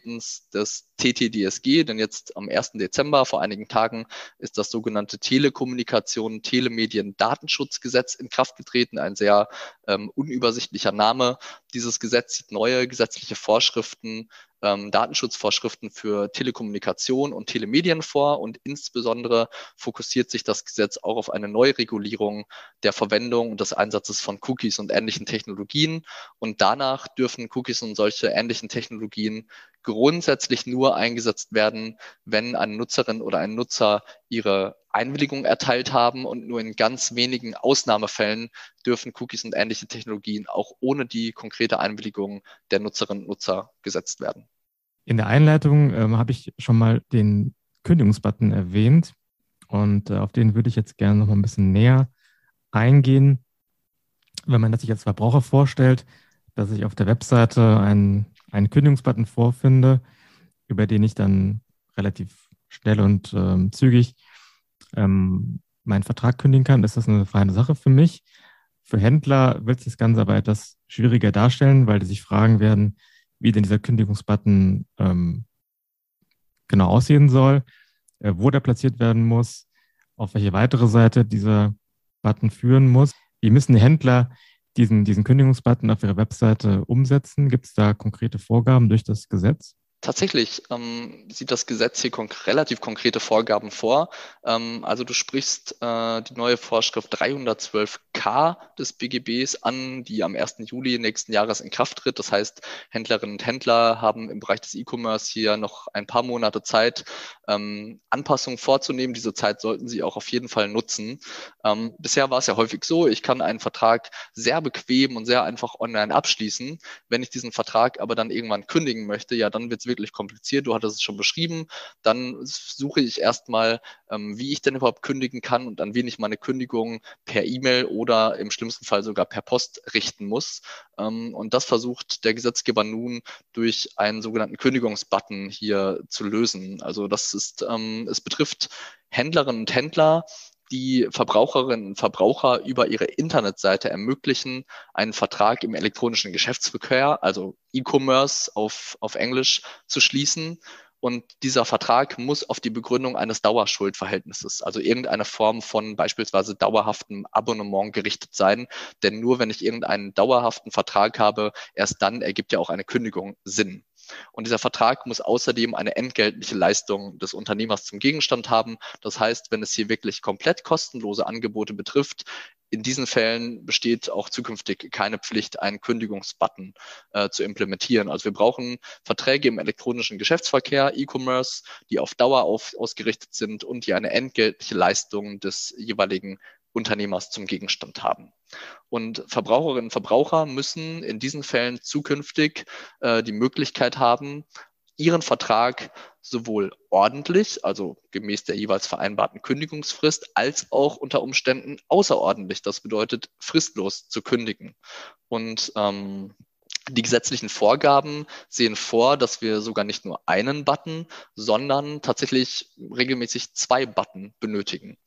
Inkrafttretens des TTDSG, denn jetzt am 1. Dezember vor einigen Tagen ist das sogenannte Telekommunikation, Telemedien, Datenschutzgesetz in Kraft getreten, ein sehr ähm, unübersichtlicher Name. Dieses Gesetz sieht neue gesetzliche Vorschriften ähm, Datenschutzvorschriften für Telekommunikation und Telemedien vor und insbesondere fokussiert sich das Gesetz auch auf eine Neuregulierung der Verwendung und des Einsatzes von Cookies und ähnlichen Technologien. Und danach dürfen Cookies und solche ähnlichen Technologien grundsätzlich nur eingesetzt werden, wenn eine Nutzerin oder ein Nutzer ihre Einwilligung erteilt haben und nur in ganz wenigen Ausnahmefällen dürfen Cookies und ähnliche Technologien auch ohne die konkrete Einwilligung der Nutzerinnen und Nutzer gesetzt werden. In der Einleitung ähm, habe ich schon mal den Kündigungsbutton erwähnt und äh, auf den würde ich jetzt gerne noch mal ein bisschen näher eingehen. Wenn man das sich als Verbraucher vorstellt, dass ich auf der Webseite einen, einen Kündigungsbutton vorfinde, über den ich dann relativ schnell und ähm, zügig ähm, meinen Vertrag kündigen kann, ist das eine feine Sache für mich. Für Händler wird sich das Ganze aber etwas schwieriger darstellen, weil die sich fragen werden, wie denn dieser Kündigungsbutton ähm, genau aussehen soll, äh, wo der platziert werden muss, auf welche weitere Seite dieser Button führen muss. Wie müssen die Händler diesen, diesen Kündigungsbutton auf ihrer Webseite umsetzen? Gibt es da konkrete Vorgaben durch das Gesetz? Tatsächlich ähm, sieht das Gesetz hier konk relativ konkrete Vorgaben vor. Ähm, also du sprichst äh, die neue Vorschrift 312k des BGBs an, die am 1. Juli nächsten Jahres in Kraft tritt. Das heißt, Händlerinnen und Händler haben im Bereich des E-Commerce hier noch ein paar Monate Zeit, ähm, Anpassungen vorzunehmen. Diese Zeit sollten sie auch auf jeden Fall nutzen. Ähm, bisher war es ja häufig so, ich kann einen Vertrag sehr bequem und sehr einfach online abschließen. Wenn ich diesen Vertrag aber dann irgendwann kündigen möchte, ja, dann wird es wirklich kompliziert. Du hattest es schon beschrieben. Dann suche ich erstmal, ähm, wie ich denn überhaupt kündigen kann und an wen ich meine Kündigung per E-Mail oder im schlimmsten Fall sogar per Post richten muss. Ähm, und das versucht der Gesetzgeber nun durch einen sogenannten Kündigungsbutton hier zu lösen. Also das ist, ähm, es betrifft Händlerinnen und Händler, die Verbraucherinnen und Verbraucher über ihre Internetseite ermöglichen, einen Vertrag im elektronischen Geschäftsverkehr, also E-Commerce auf, auf Englisch, zu schließen. Und dieser Vertrag muss auf die Begründung eines Dauerschuldverhältnisses, also irgendeine Form von beispielsweise dauerhaftem Abonnement gerichtet sein. Denn nur wenn ich irgendeinen dauerhaften Vertrag habe, erst dann ergibt ja auch eine Kündigung Sinn. Und dieser Vertrag muss außerdem eine entgeltliche Leistung des Unternehmers zum Gegenstand haben. Das heißt, wenn es hier wirklich komplett kostenlose Angebote betrifft, in diesen Fällen besteht auch zukünftig keine Pflicht, einen Kündigungsbutton äh, zu implementieren. Also wir brauchen Verträge im elektronischen Geschäftsverkehr, E-Commerce, die auf Dauer auf, ausgerichtet sind und die eine entgeltliche Leistung des jeweiligen Unternehmers zum Gegenstand haben. Und Verbraucherinnen und Verbraucher müssen in diesen Fällen zukünftig äh, die Möglichkeit haben, ihren Vertrag sowohl ordentlich, also gemäß der jeweils vereinbarten Kündigungsfrist, als auch unter Umständen außerordentlich, das bedeutet fristlos zu kündigen. Und ähm, die gesetzlichen Vorgaben sehen vor, dass wir sogar nicht nur einen Button, sondern tatsächlich regelmäßig zwei Button benötigen.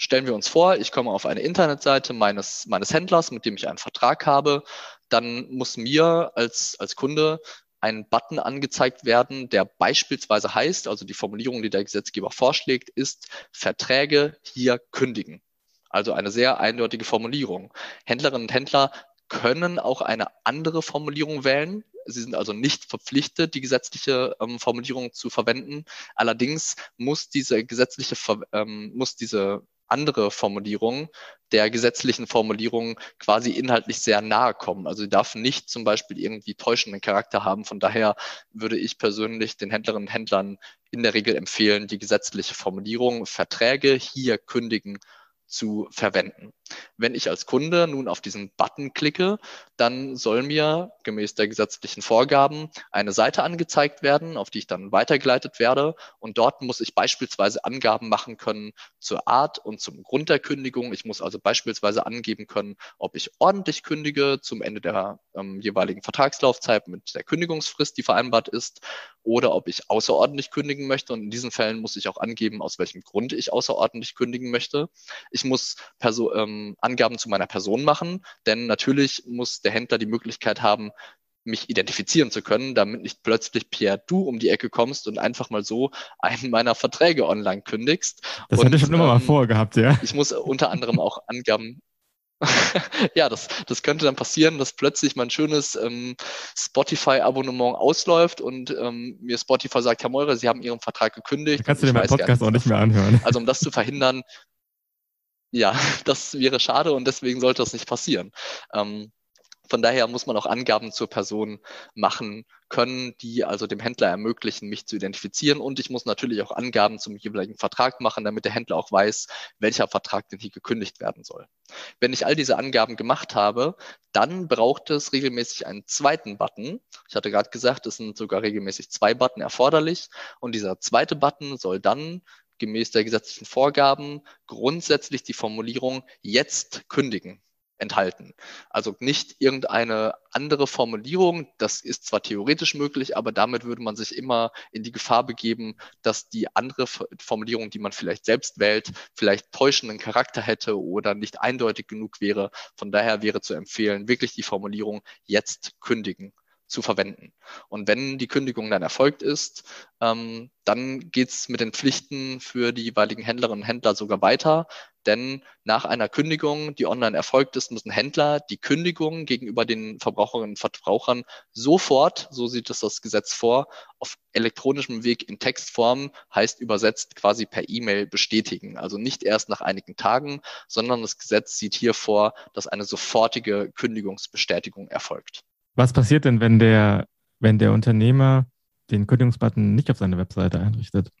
Stellen wir uns vor, ich komme auf eine Internetseite meines, meines Händlers, mit dem ich einen Vertrag habe, dann muss mir als, als Kunde ein Button angezeigt werden, der beispielsweise heißt, also die Formulierung, die der Gesetzgeber vorschlägt, ist Verträge hier kündigen. Also eine sehr eindeutige Formulierung. Händlerinnen und Händler können auch eine andere Formulierung wählen. Sie sind also nicht verpflichtet, die gesetzliche ähm, Formulierung zu verwenden. Allerdings muss diese gesetzliche, ähm, muss diese andere Formulierung der gesetzlichen Formulierung quasi inhaltlich sehr nahe kommen. Also sie darf nicht zum Beispiel irgendwie täuschenden Charakter haben. Von daher würde ich persönlich den Händlerinnen und Händlern in der Regel empfehlen, die gesetzliche Formulierung Verträge hier kündigen zu verwenden. Wenn ich als Kunde nun auf diesen Button klicke, dann soll mir gemäß der gesetzlichen Vorgaben eine Seite angezeigt werden, auf die ich dann weitergeleitet werde. Und dort muss ich beispielsweise Angaben machen können zur Art und zum Grund der Kündigung. Ich muss also beispielsweise angeben können, ob ich ordentlich kündige zum Ende der ähm, jeweiligen Vertragslaufzeit mit der Kündigungsfrist, die vereinbart ist, oder ob ich außerordentlich kündigen möchte. Und in diesen Fällen muss ich auch angeben, aus welchem Grund ich außerordentlich kündigen möchte. Ich muss Perso ähm, Angaben zu meiner Person machen, denn natürlich muss der Händler die Möglichkeit haben, mich identifizieren zu können, damit nicht plötzlich Pierre du um die Ecke kommst und einfach mal so einen meiner Verträge online kündigst. Das und, hatte ich schon ähm, immer mal ähm, vorgehabt, ja. Ich muss unter anderem auch Angaben ja, das, das könnte dann passieren, dass plötzlich mein schönes ähm, Spotify-Abonnement ausläuft und ähm, mir Spotify sagt, Herr Meurer, Sie haben Ihren Vertrag gekündigt. Da kannst du dir meinen Podcast auch nicht mehr anhören. Also um das zu verhindern, ja, das wäre schade und deswegen sollte das nicht passieren. Ähm, von daher muss man auch Angaben zur Person machen können, die also dem Händler ermöglichen, mich zu identifizieren. Und ich muss natürlich auch Angaben zum jeweiligen Vertrag machen, damit der Händler auch weiß, welcher Vertrag denn hier gekündigt werden soll. Wenn ich all diese Angaben gemacht habe, dann braucht es regelmäßig einen zweiten Button. Ich hatte gerade gesagt, es sind sogar regelmäßig zwei Button erforderlich. Und dieser zweite Button soll dann gemäß der gesetzlichen Vorgaben grundsätzlich die Formulierung jetzt kündigen enthalten. Also nicht irgendeine andere Formulierung, das ist zwar theoretisch möglich, aber damit würde man sich immer in die Gefahr begeben, dass die andere Formulierung, die man vielleicht selbst wählt, vielleicht täuschenden Charakter hätte oder nicht eindeutig genug wäre. Von daher wäre zu empfehlen, wirklich die Formulierung jetzt kündigen zu verwenden. Und wenn die Kündigung dann erfolgt ist, ähm, dann geht's mit den Pflichten für die jeweiligen Händlerinnen und Händler sogar weiter. Denn nach einer Kündigung, die online erfolgt ist, müssen Händler die Kündigung gegenüber den Verbraucherinnen und Verbrauchern sofort, so sieht es das Gesetz vor, auf elektronischem Weg in Textform, heißt übersetzt quasi per E-Mail bestätigen. Also nicht erst nach einigen Tagen, sondern das Gesetz sieht hier vor, dass eine sofortige Kündigungsbestätigung erfolgt. Was passiert denn, wenn der, wenn der Unternehmer den Kündigungsbutton nicht auf seine Webseite einrichtet?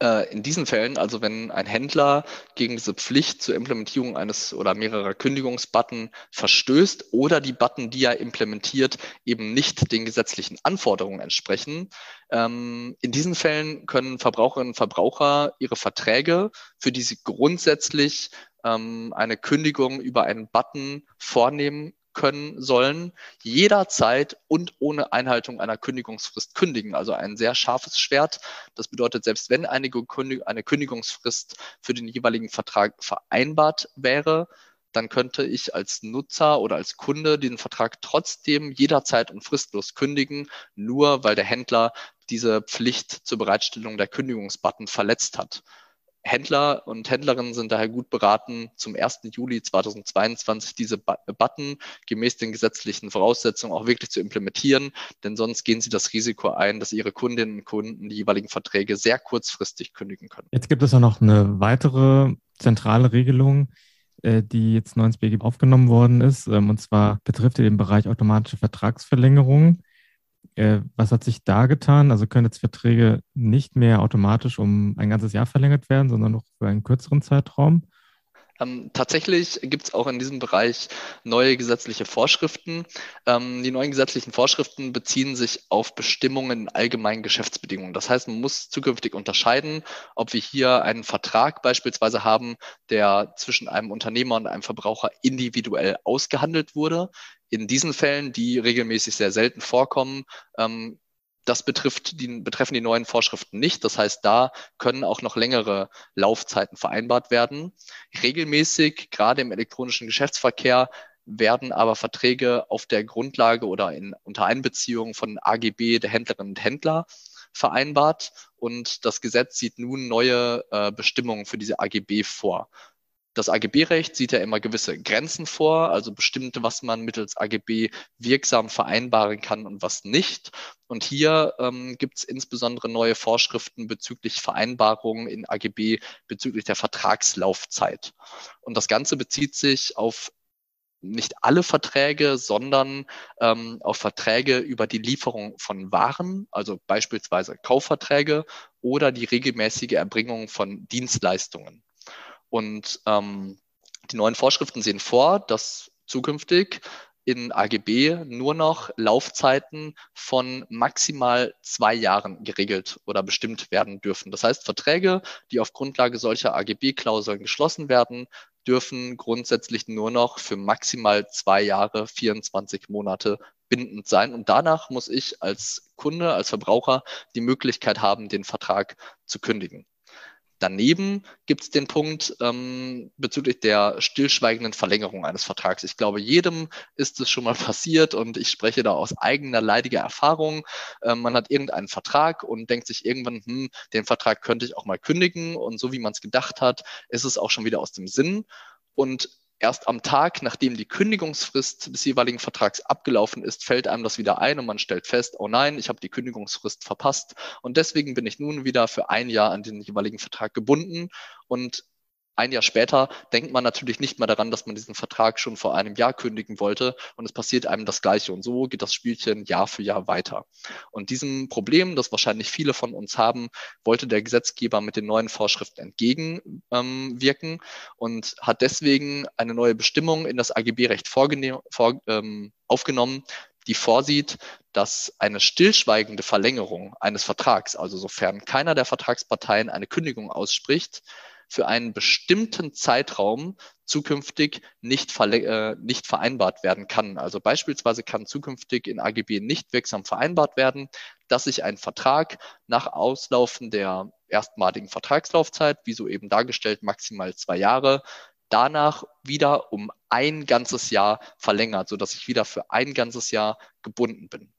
Äh, in diesen Fällen, also wenn ein Händler gegen diese Pflicht zur Implementierung eines oder mehrerer Kündigungsbutton verstößt oder die Button, die er implementiert, eben nicht den gesetzlichen Anforderungen entsprechen, ähm, in diesen Fällen können Verbraucherinnen und Verbraucher ihre Verträge, für die sie grundsätzlich ähm, eine Kündigung über einen Button vornehmen, können sollen, jederzeit und ohne Einhaltung einer Kündigungsfrist kündigen. Also ein sehr scharfes Schwert. Das bedeutet, selbst wenn eine, Kündigungsfrist für den jeweiligen Vertrag vereinbart wäre, dann könnte ich als Nutzer oder als Kunde den Vertrag trotzdem jederzeit und fristlos kündigen, nur weil der Händler diese Pflicht zur Bereitstellung der Kündigungsbutton verletzt hat. Händler und Händlerinnen sind daher gut beraten, zum 1. Juli 2022 diese Button gemäß den gesetzlichen Voraussetzungen auch wirklich zu implementieren, denn sonst gehen sie das Risiko ein, dass ihre Kundinnen und Kunden die jeweiligen Verträge sehr kurzfristig kündigen können. Jetzt gibt es auch noch eine weitere zentrale Regelung, äh, die jetzt neu ins BGB aufgenommen worden ist. Ähm, und zwar betrifft die den Bereich automatische Vertragsverlängerung. Äh, was hat sich da getan? Also können jetzt Verträge nicht mehr automatisch um ein ganzes Jahr verlängert werden, sondern noch für einen kürzeren Zeitraum? Ähm, tatsächlich gibt es auch in diesem Bereich neue gesetzliche Vorschriften. Ähm, die neuen gesetzlichen Vorschriften beziehen sich auf Bestimmungen in allgemeinen Geschäftsbedingungen. Das heißt, man muss zukünftig unterscheiden, ob wir hier einen Vertrag beispielsweise haben, der zwischen einem Unternehmer und einem Verbraucher individuell ausgehandelt wurde. In diesen Fällen, die regelmäßig sehr selten vorkommen, ähm, das betrifft die, betreffen die neuen Vorschriften nicht. Das heißt, da können auch noch längere Laufzeiten vereinbart werden. Regelmäßig, gerade im elektronischen Geschäftsverkehr, werden aber Verträge auf der Grundlage oder in, unter Einbeziehung von AGB der Händlerinnen und Händler vereinbart. Und das Gesetz sieht nun neue äh, Bestimmungen für diese AGB vor. Das AGB-Recht sieht ja immer gewisse Grenzen vor, also bestimmte, was man mittels AGB wirksam vereinbaren kann und was nicht. Und hier ähm, gibt es insbesondere neue Vorschriften bezüglich Vereinbarungen in AGB bezüglich der Vertragslaufzeit. Und das Ganze bezieht sich auf nicht alle Verträge, sondern ähm, auf Verträge über die Lieferung von Waren, also beispielsweise Kaufverträge oder die regelmäßige Erbringung von Dienstleistungen. Und ähm, die neuen Vorschriften sehen vor, dass zukünftig in AGB nur noch Laufzeiten von maximal zwei Jahren geregelt oder bestimmt werden dürfen. Das heißt, Verträge, die auf Grundlage solcher AGB-Klauseln geschlossen werden, dürfen grundsätzlich nur noch für maximal zwei Jahre, 24 Monate bindend sein. Und danach muss ich als Kunde, als Verbraucher die Möglichkeit haben, den Vertrag zu kündigen. Daneben gibt es den Punkt ähm, bezüglich der stillschweigenden Verlängerung eines Vertrags. Ich glaube, jedem ist es schon mal passiert und ich spreche da aus eigener leidiger Erfahrung. Ähm, man hat irgendeinen Vertrag und denkt sich irgendwann, hm, den Vertrag könnte ich auch mal kündigen und so wie man es gedacht hat, ist es auch schon wieder aus dem Sinn. Und erst am Tag, nachdem die Kündigungsfrist des jeweiligen Vertrags abgelaufen ist, fällt einem das wieder ein und man stellt fest, oh nein, ich habe die Kündigungsfrist verpasst. Und deswegen bin ich nun wieder für ein Jahr an den jeweiligen Vertrag gebunden und ein Jahr später denkt man natürlich nicht mehr daran, dass man diesen Vertrag schon vor einem Jahr kündigen wollte und es passiert einem das Gleiche. Und so geht das Spielchen Jahr für Jahr weiter. Und diesem Problem, das wahrscheinlich viele von uns haben, wollte der Gesetzgeber mit den neuen Vorschriften entgegenwirken ähm, und hat deswegen eine neue Bestimmung in das AGB-Recht vor, ähm, aufgenommen, die vorsieht, dass eine stillschweigende Verlängerung eines Vertrags, also sofern keiner der Vertragsparteien eine Kündigung ausspricht, für einen bestimmten Zeitraum zukünftig nicht, äh, nicht vereinbart werden kann. Also beispielsweise kann zukünftig in AGB nicht wirksam vereinbart werden, dass sich ein Vertrag nach Auslaufen der erstmaligen Vertragslaufzeit, wie so eben dargestellt, maximal zwei Jahre, danach wieder um ein ganzes Jahr verlängert, sodass ich wieder für ein ganzes Jahr gebunden bin.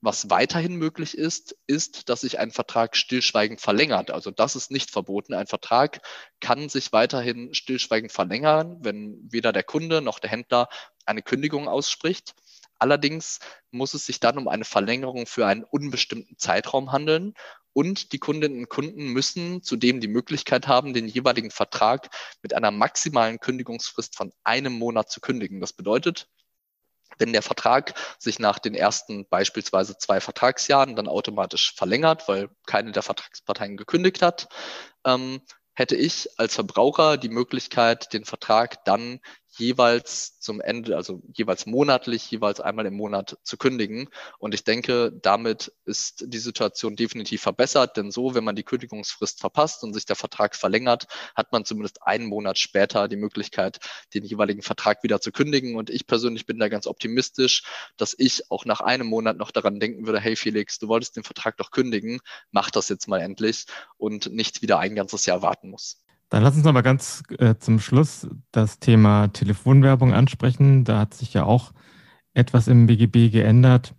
Was weiterhin möglich ist, ist, dass sich ein Vertrag stillschweigend verlängert. Also das ist nicht verboten. Ein Vertrag kann sich weiterhin stillschweigend verlängern, wenn weder der Kunde noch der Händler eine Kündigung ausspricht. Allerdings muss es sich dann um eine Verlängerung für einen unbestimmten Zeitraum handeln und die Kundinnen und Kunden müssen zudem die Möglichkeit haben, den jeweiligen Vertrag mit einer maximalen Kündigungsfrist von einem Monat zu kündigen. Das bedeutet, wenn der Vertrag sich nach den ersten beispielsweise zwei Vertragsjahren dann automatisch verlängert, weil keine der Vertragsparteien gekündigt hat, ähm, hätte ich als Verbraucher die Möglichkeit, den Vertrag dann jeweils zum Ende, also jeweils monatlich, jeweils einmal im Monat zu kündigen. Und ich denke, damit ist die Situation definitiv verbessert, denn so, wenn man die Kündigungsfrist verpasst und sich der Vertrag verlängert, hat man zumindest einen Monat später die Möglichkeit, den jeweiligen Vertrag wieder zu kündigen. Und ich persönlich bin da ganz optimistisch, dass ich auch nach einem Monat noch daran denken würde, hey Felix, du wolltest den Vertrag doch kündigen, mach das jetzt mal endlich und nicht wieder ein ganzes Jahr warten muss. Dann lass uns noch ganz äh, zum Schluss das Thema Telefonwerbung ansprechen. Da hat sich ja auch etwas im BGB geändert.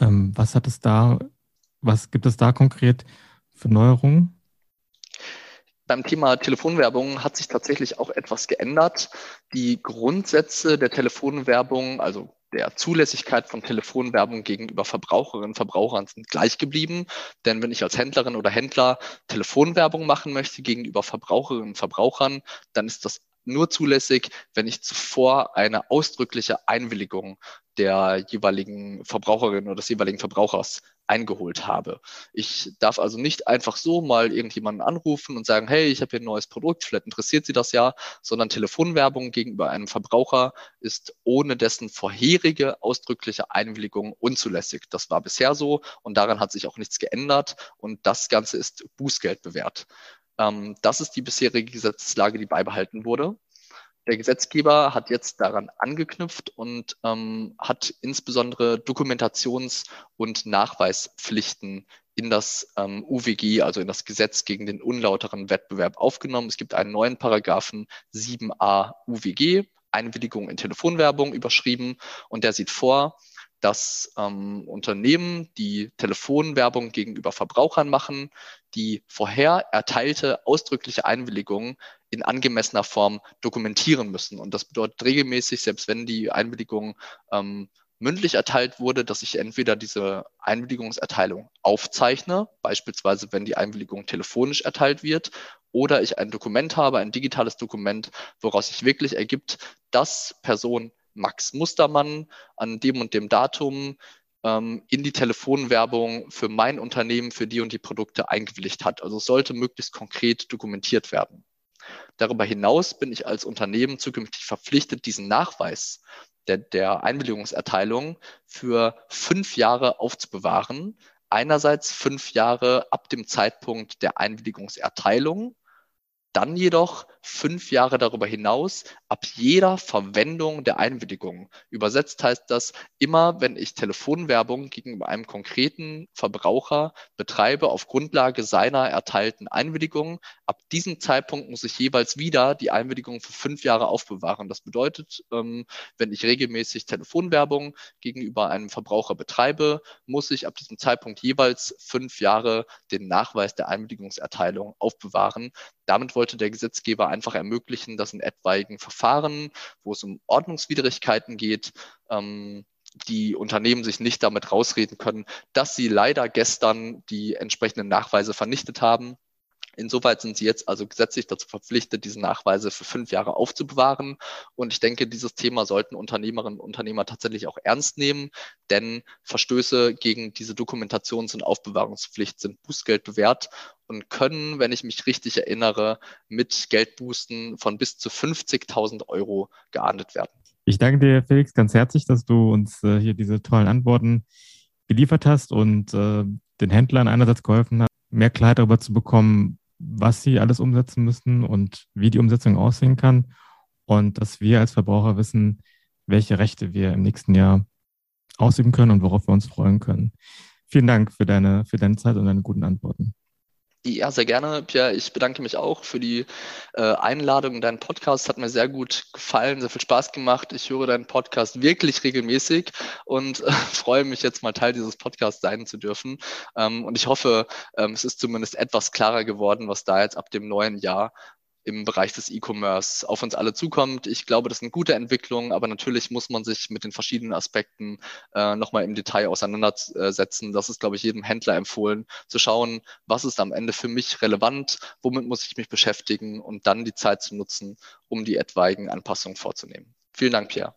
Ähm, was hat es da, was gibt es da konkret für Neuerungen? Beim Thema Telefonwerbung hat sich tatsächlich auch etwas geändert. Die Grundsätze der Telefonwerbung, also der Zulässigkeit von Telefonwerbung gegenüber Verbraucherinnen und Verbrauchern sind gleich geblieben. Denn wenn ich als Händlerin oder Händler Telefonwerbung machen möchte gegenüber Verbraucherinnen und Verbrauchern, dann ist das nur zulässig, wenn ich zuvor eine ausdrückliche Einwilligung der jeweiligen Verbraucherin oder des jeweiligen Verbrauchers eingeholt habe. Ich darf also nicht einfach so mal irgendjemanden anrufen und sagen, hey, ich habe hier ein neues Produkt, vielleicht interessiert Sie das ja, sondern Telefonwerbung gegenüber einem Verbraucher ist ohne dessen vorherige ausdrückliche Einwilligung unzulässig. Das war bisher so und daran hat sich auch nichts geändert und das Ganze ist Bußgeld bewährt. Ähm, das ist die bisherige Gesetzeslage, die beibehalten wurde. Der Gesetzgeber hat jetzt daran angeknüpft und ähm, hat insbesondere Dokumentations- und Nachweispflichten in das ähm, UWG, also in das Gesetz gegen den unlauteren Wettbewerb aufgenommen. Es gibt einen neuen Paragraphen 7a UWG, Einwilligung in Telefonwerbung überschrieben und der sieht vor, dass ähm, Unternehmen, die Telefonwerbung gegenüber Verbrauchern machen, die vorher erteilte ausdrückliche Einwilligung in angemessener Form dokumentieren müssen. Und das bedeutet regelmäßig, selbst wenn die Einwilligung ähm, mündlich erteilt wurde, dass ich entweder diese Einwilligungserteilung aufzeichne, beispielsweise wenn die Einwilligung telefonisch erteilt wird, oder ich ein Dokument habe, ein digitales Dokument, woraus sich wirklich ergibt, dass Person Max Mustermann an dem und dem Datum ähm, in die Telefonwerbung für mein Unternehmen für die und die Produkte eingewilligt hat. Also es sollte möglichst konkret dokumentiert werden. Darüber hinaus bin ich als Unternehmen zukünftig verpflichtet, diesen Nachweis der, der Einwilligungserteilung für fünf Jahre aufzubewahren. Einerseits fünf Jahre ab dem Zeitpunkt der Einwilligungserteilung dann jedoch fünf Jahre darüber hinaus ab jeder Verwendung der Einwilligung. Übersetzt heißt das, immer wenn ich Telefonwerbung gegenüber einem konkreten Verbraucher betreibe auf Grundlage seiner erteilten Einwilligung, ab diesem Zeitpunkt muss ich jeweils wieder die Einwilligung für fünf Jahre aufbewahren. Das bedeutet, ähm, wenn ich regelmäßig Telefonwerbung gegenüber einem Verbraucher betreibe, muss ich ab diesem Zeitpunkt jeweils fünf Jahre den Nachweis der Einwilligungserteilung aufbewahren. Damit wollte der Gesetzgeber einfach ermöglichen, dass in etwaigen Verfahren, wo es um Ordnungswidrigkeiten geht, ähm, die Unternehmen sich nicht damit rausreden können, dass sie leider gestern die entsprechenden Nachweise vernichtet haben Insoweit sind sie jetzt also gesetzlich dazu verpflichtet, diese Nachweise für fünf Jahre aufzubewahren. Und ich denke, dieses Thema sollten Unternehmerinnen und Unternehmer tatsächlich auch ernst nehmen, denn Verstöße gegen diese Dokumentations- und Aufbewahrungspflicht sind Bußgeld bewährt und können, wenn ich mich richtig erinnere, mit Geldbußen von bis zu 50.000 Euro geahndet werden. Ich danke dir, Felix, ganz herzlich, dass du uns äh, hier diese tollen Antworten geliefert hast und äh, den Händlern einerseits geholfen hast, mehr Klarheit darüber zu bekommen, was sie alles umsetzen müssen und wie die Umsetzung aussehen kann. Und dass wir als Verbraucher wissen, welche Rechte wir im nächsten Jahr ausüben können und worauf wir uns freuen können. Vielen Dank für deine, für deine Zeit und deine guten Antworten. Ja, sehr gerne, Pierre. Ich bedanke mich auch für die äh, Einladung in deinen Podcast. Hat mir sehr gut gefallen, sehr viel Spaß gemacht. Ich höre deinen Podcast wirklich regelmäßig und äh, freue mich jetzt mal Teil dieses Podcasts sein zu dürfen. Ähm, und ich hoffe, ähm, es ist zumindest etwas klarer geworden, was da jetzt ab dem neuen Jahr im Bereich des E-Commerce auf uns alle zukommt. Ich glaube, das eine gute Entwicklung, aber natürlich muss man sich mit den verschiedenen Aspekten äh, nochmal im Detail auseinandersetzen. Das ist, glaube ich, jedem Händler empfohlen, zu schauen, was ist am Ende für mich relevant, womit muss ich mich beschäftigen und dann die Zeit zu nutzen, um die etwaigen Anpassungen vorzunehmen. Vielen Dank, Pierre.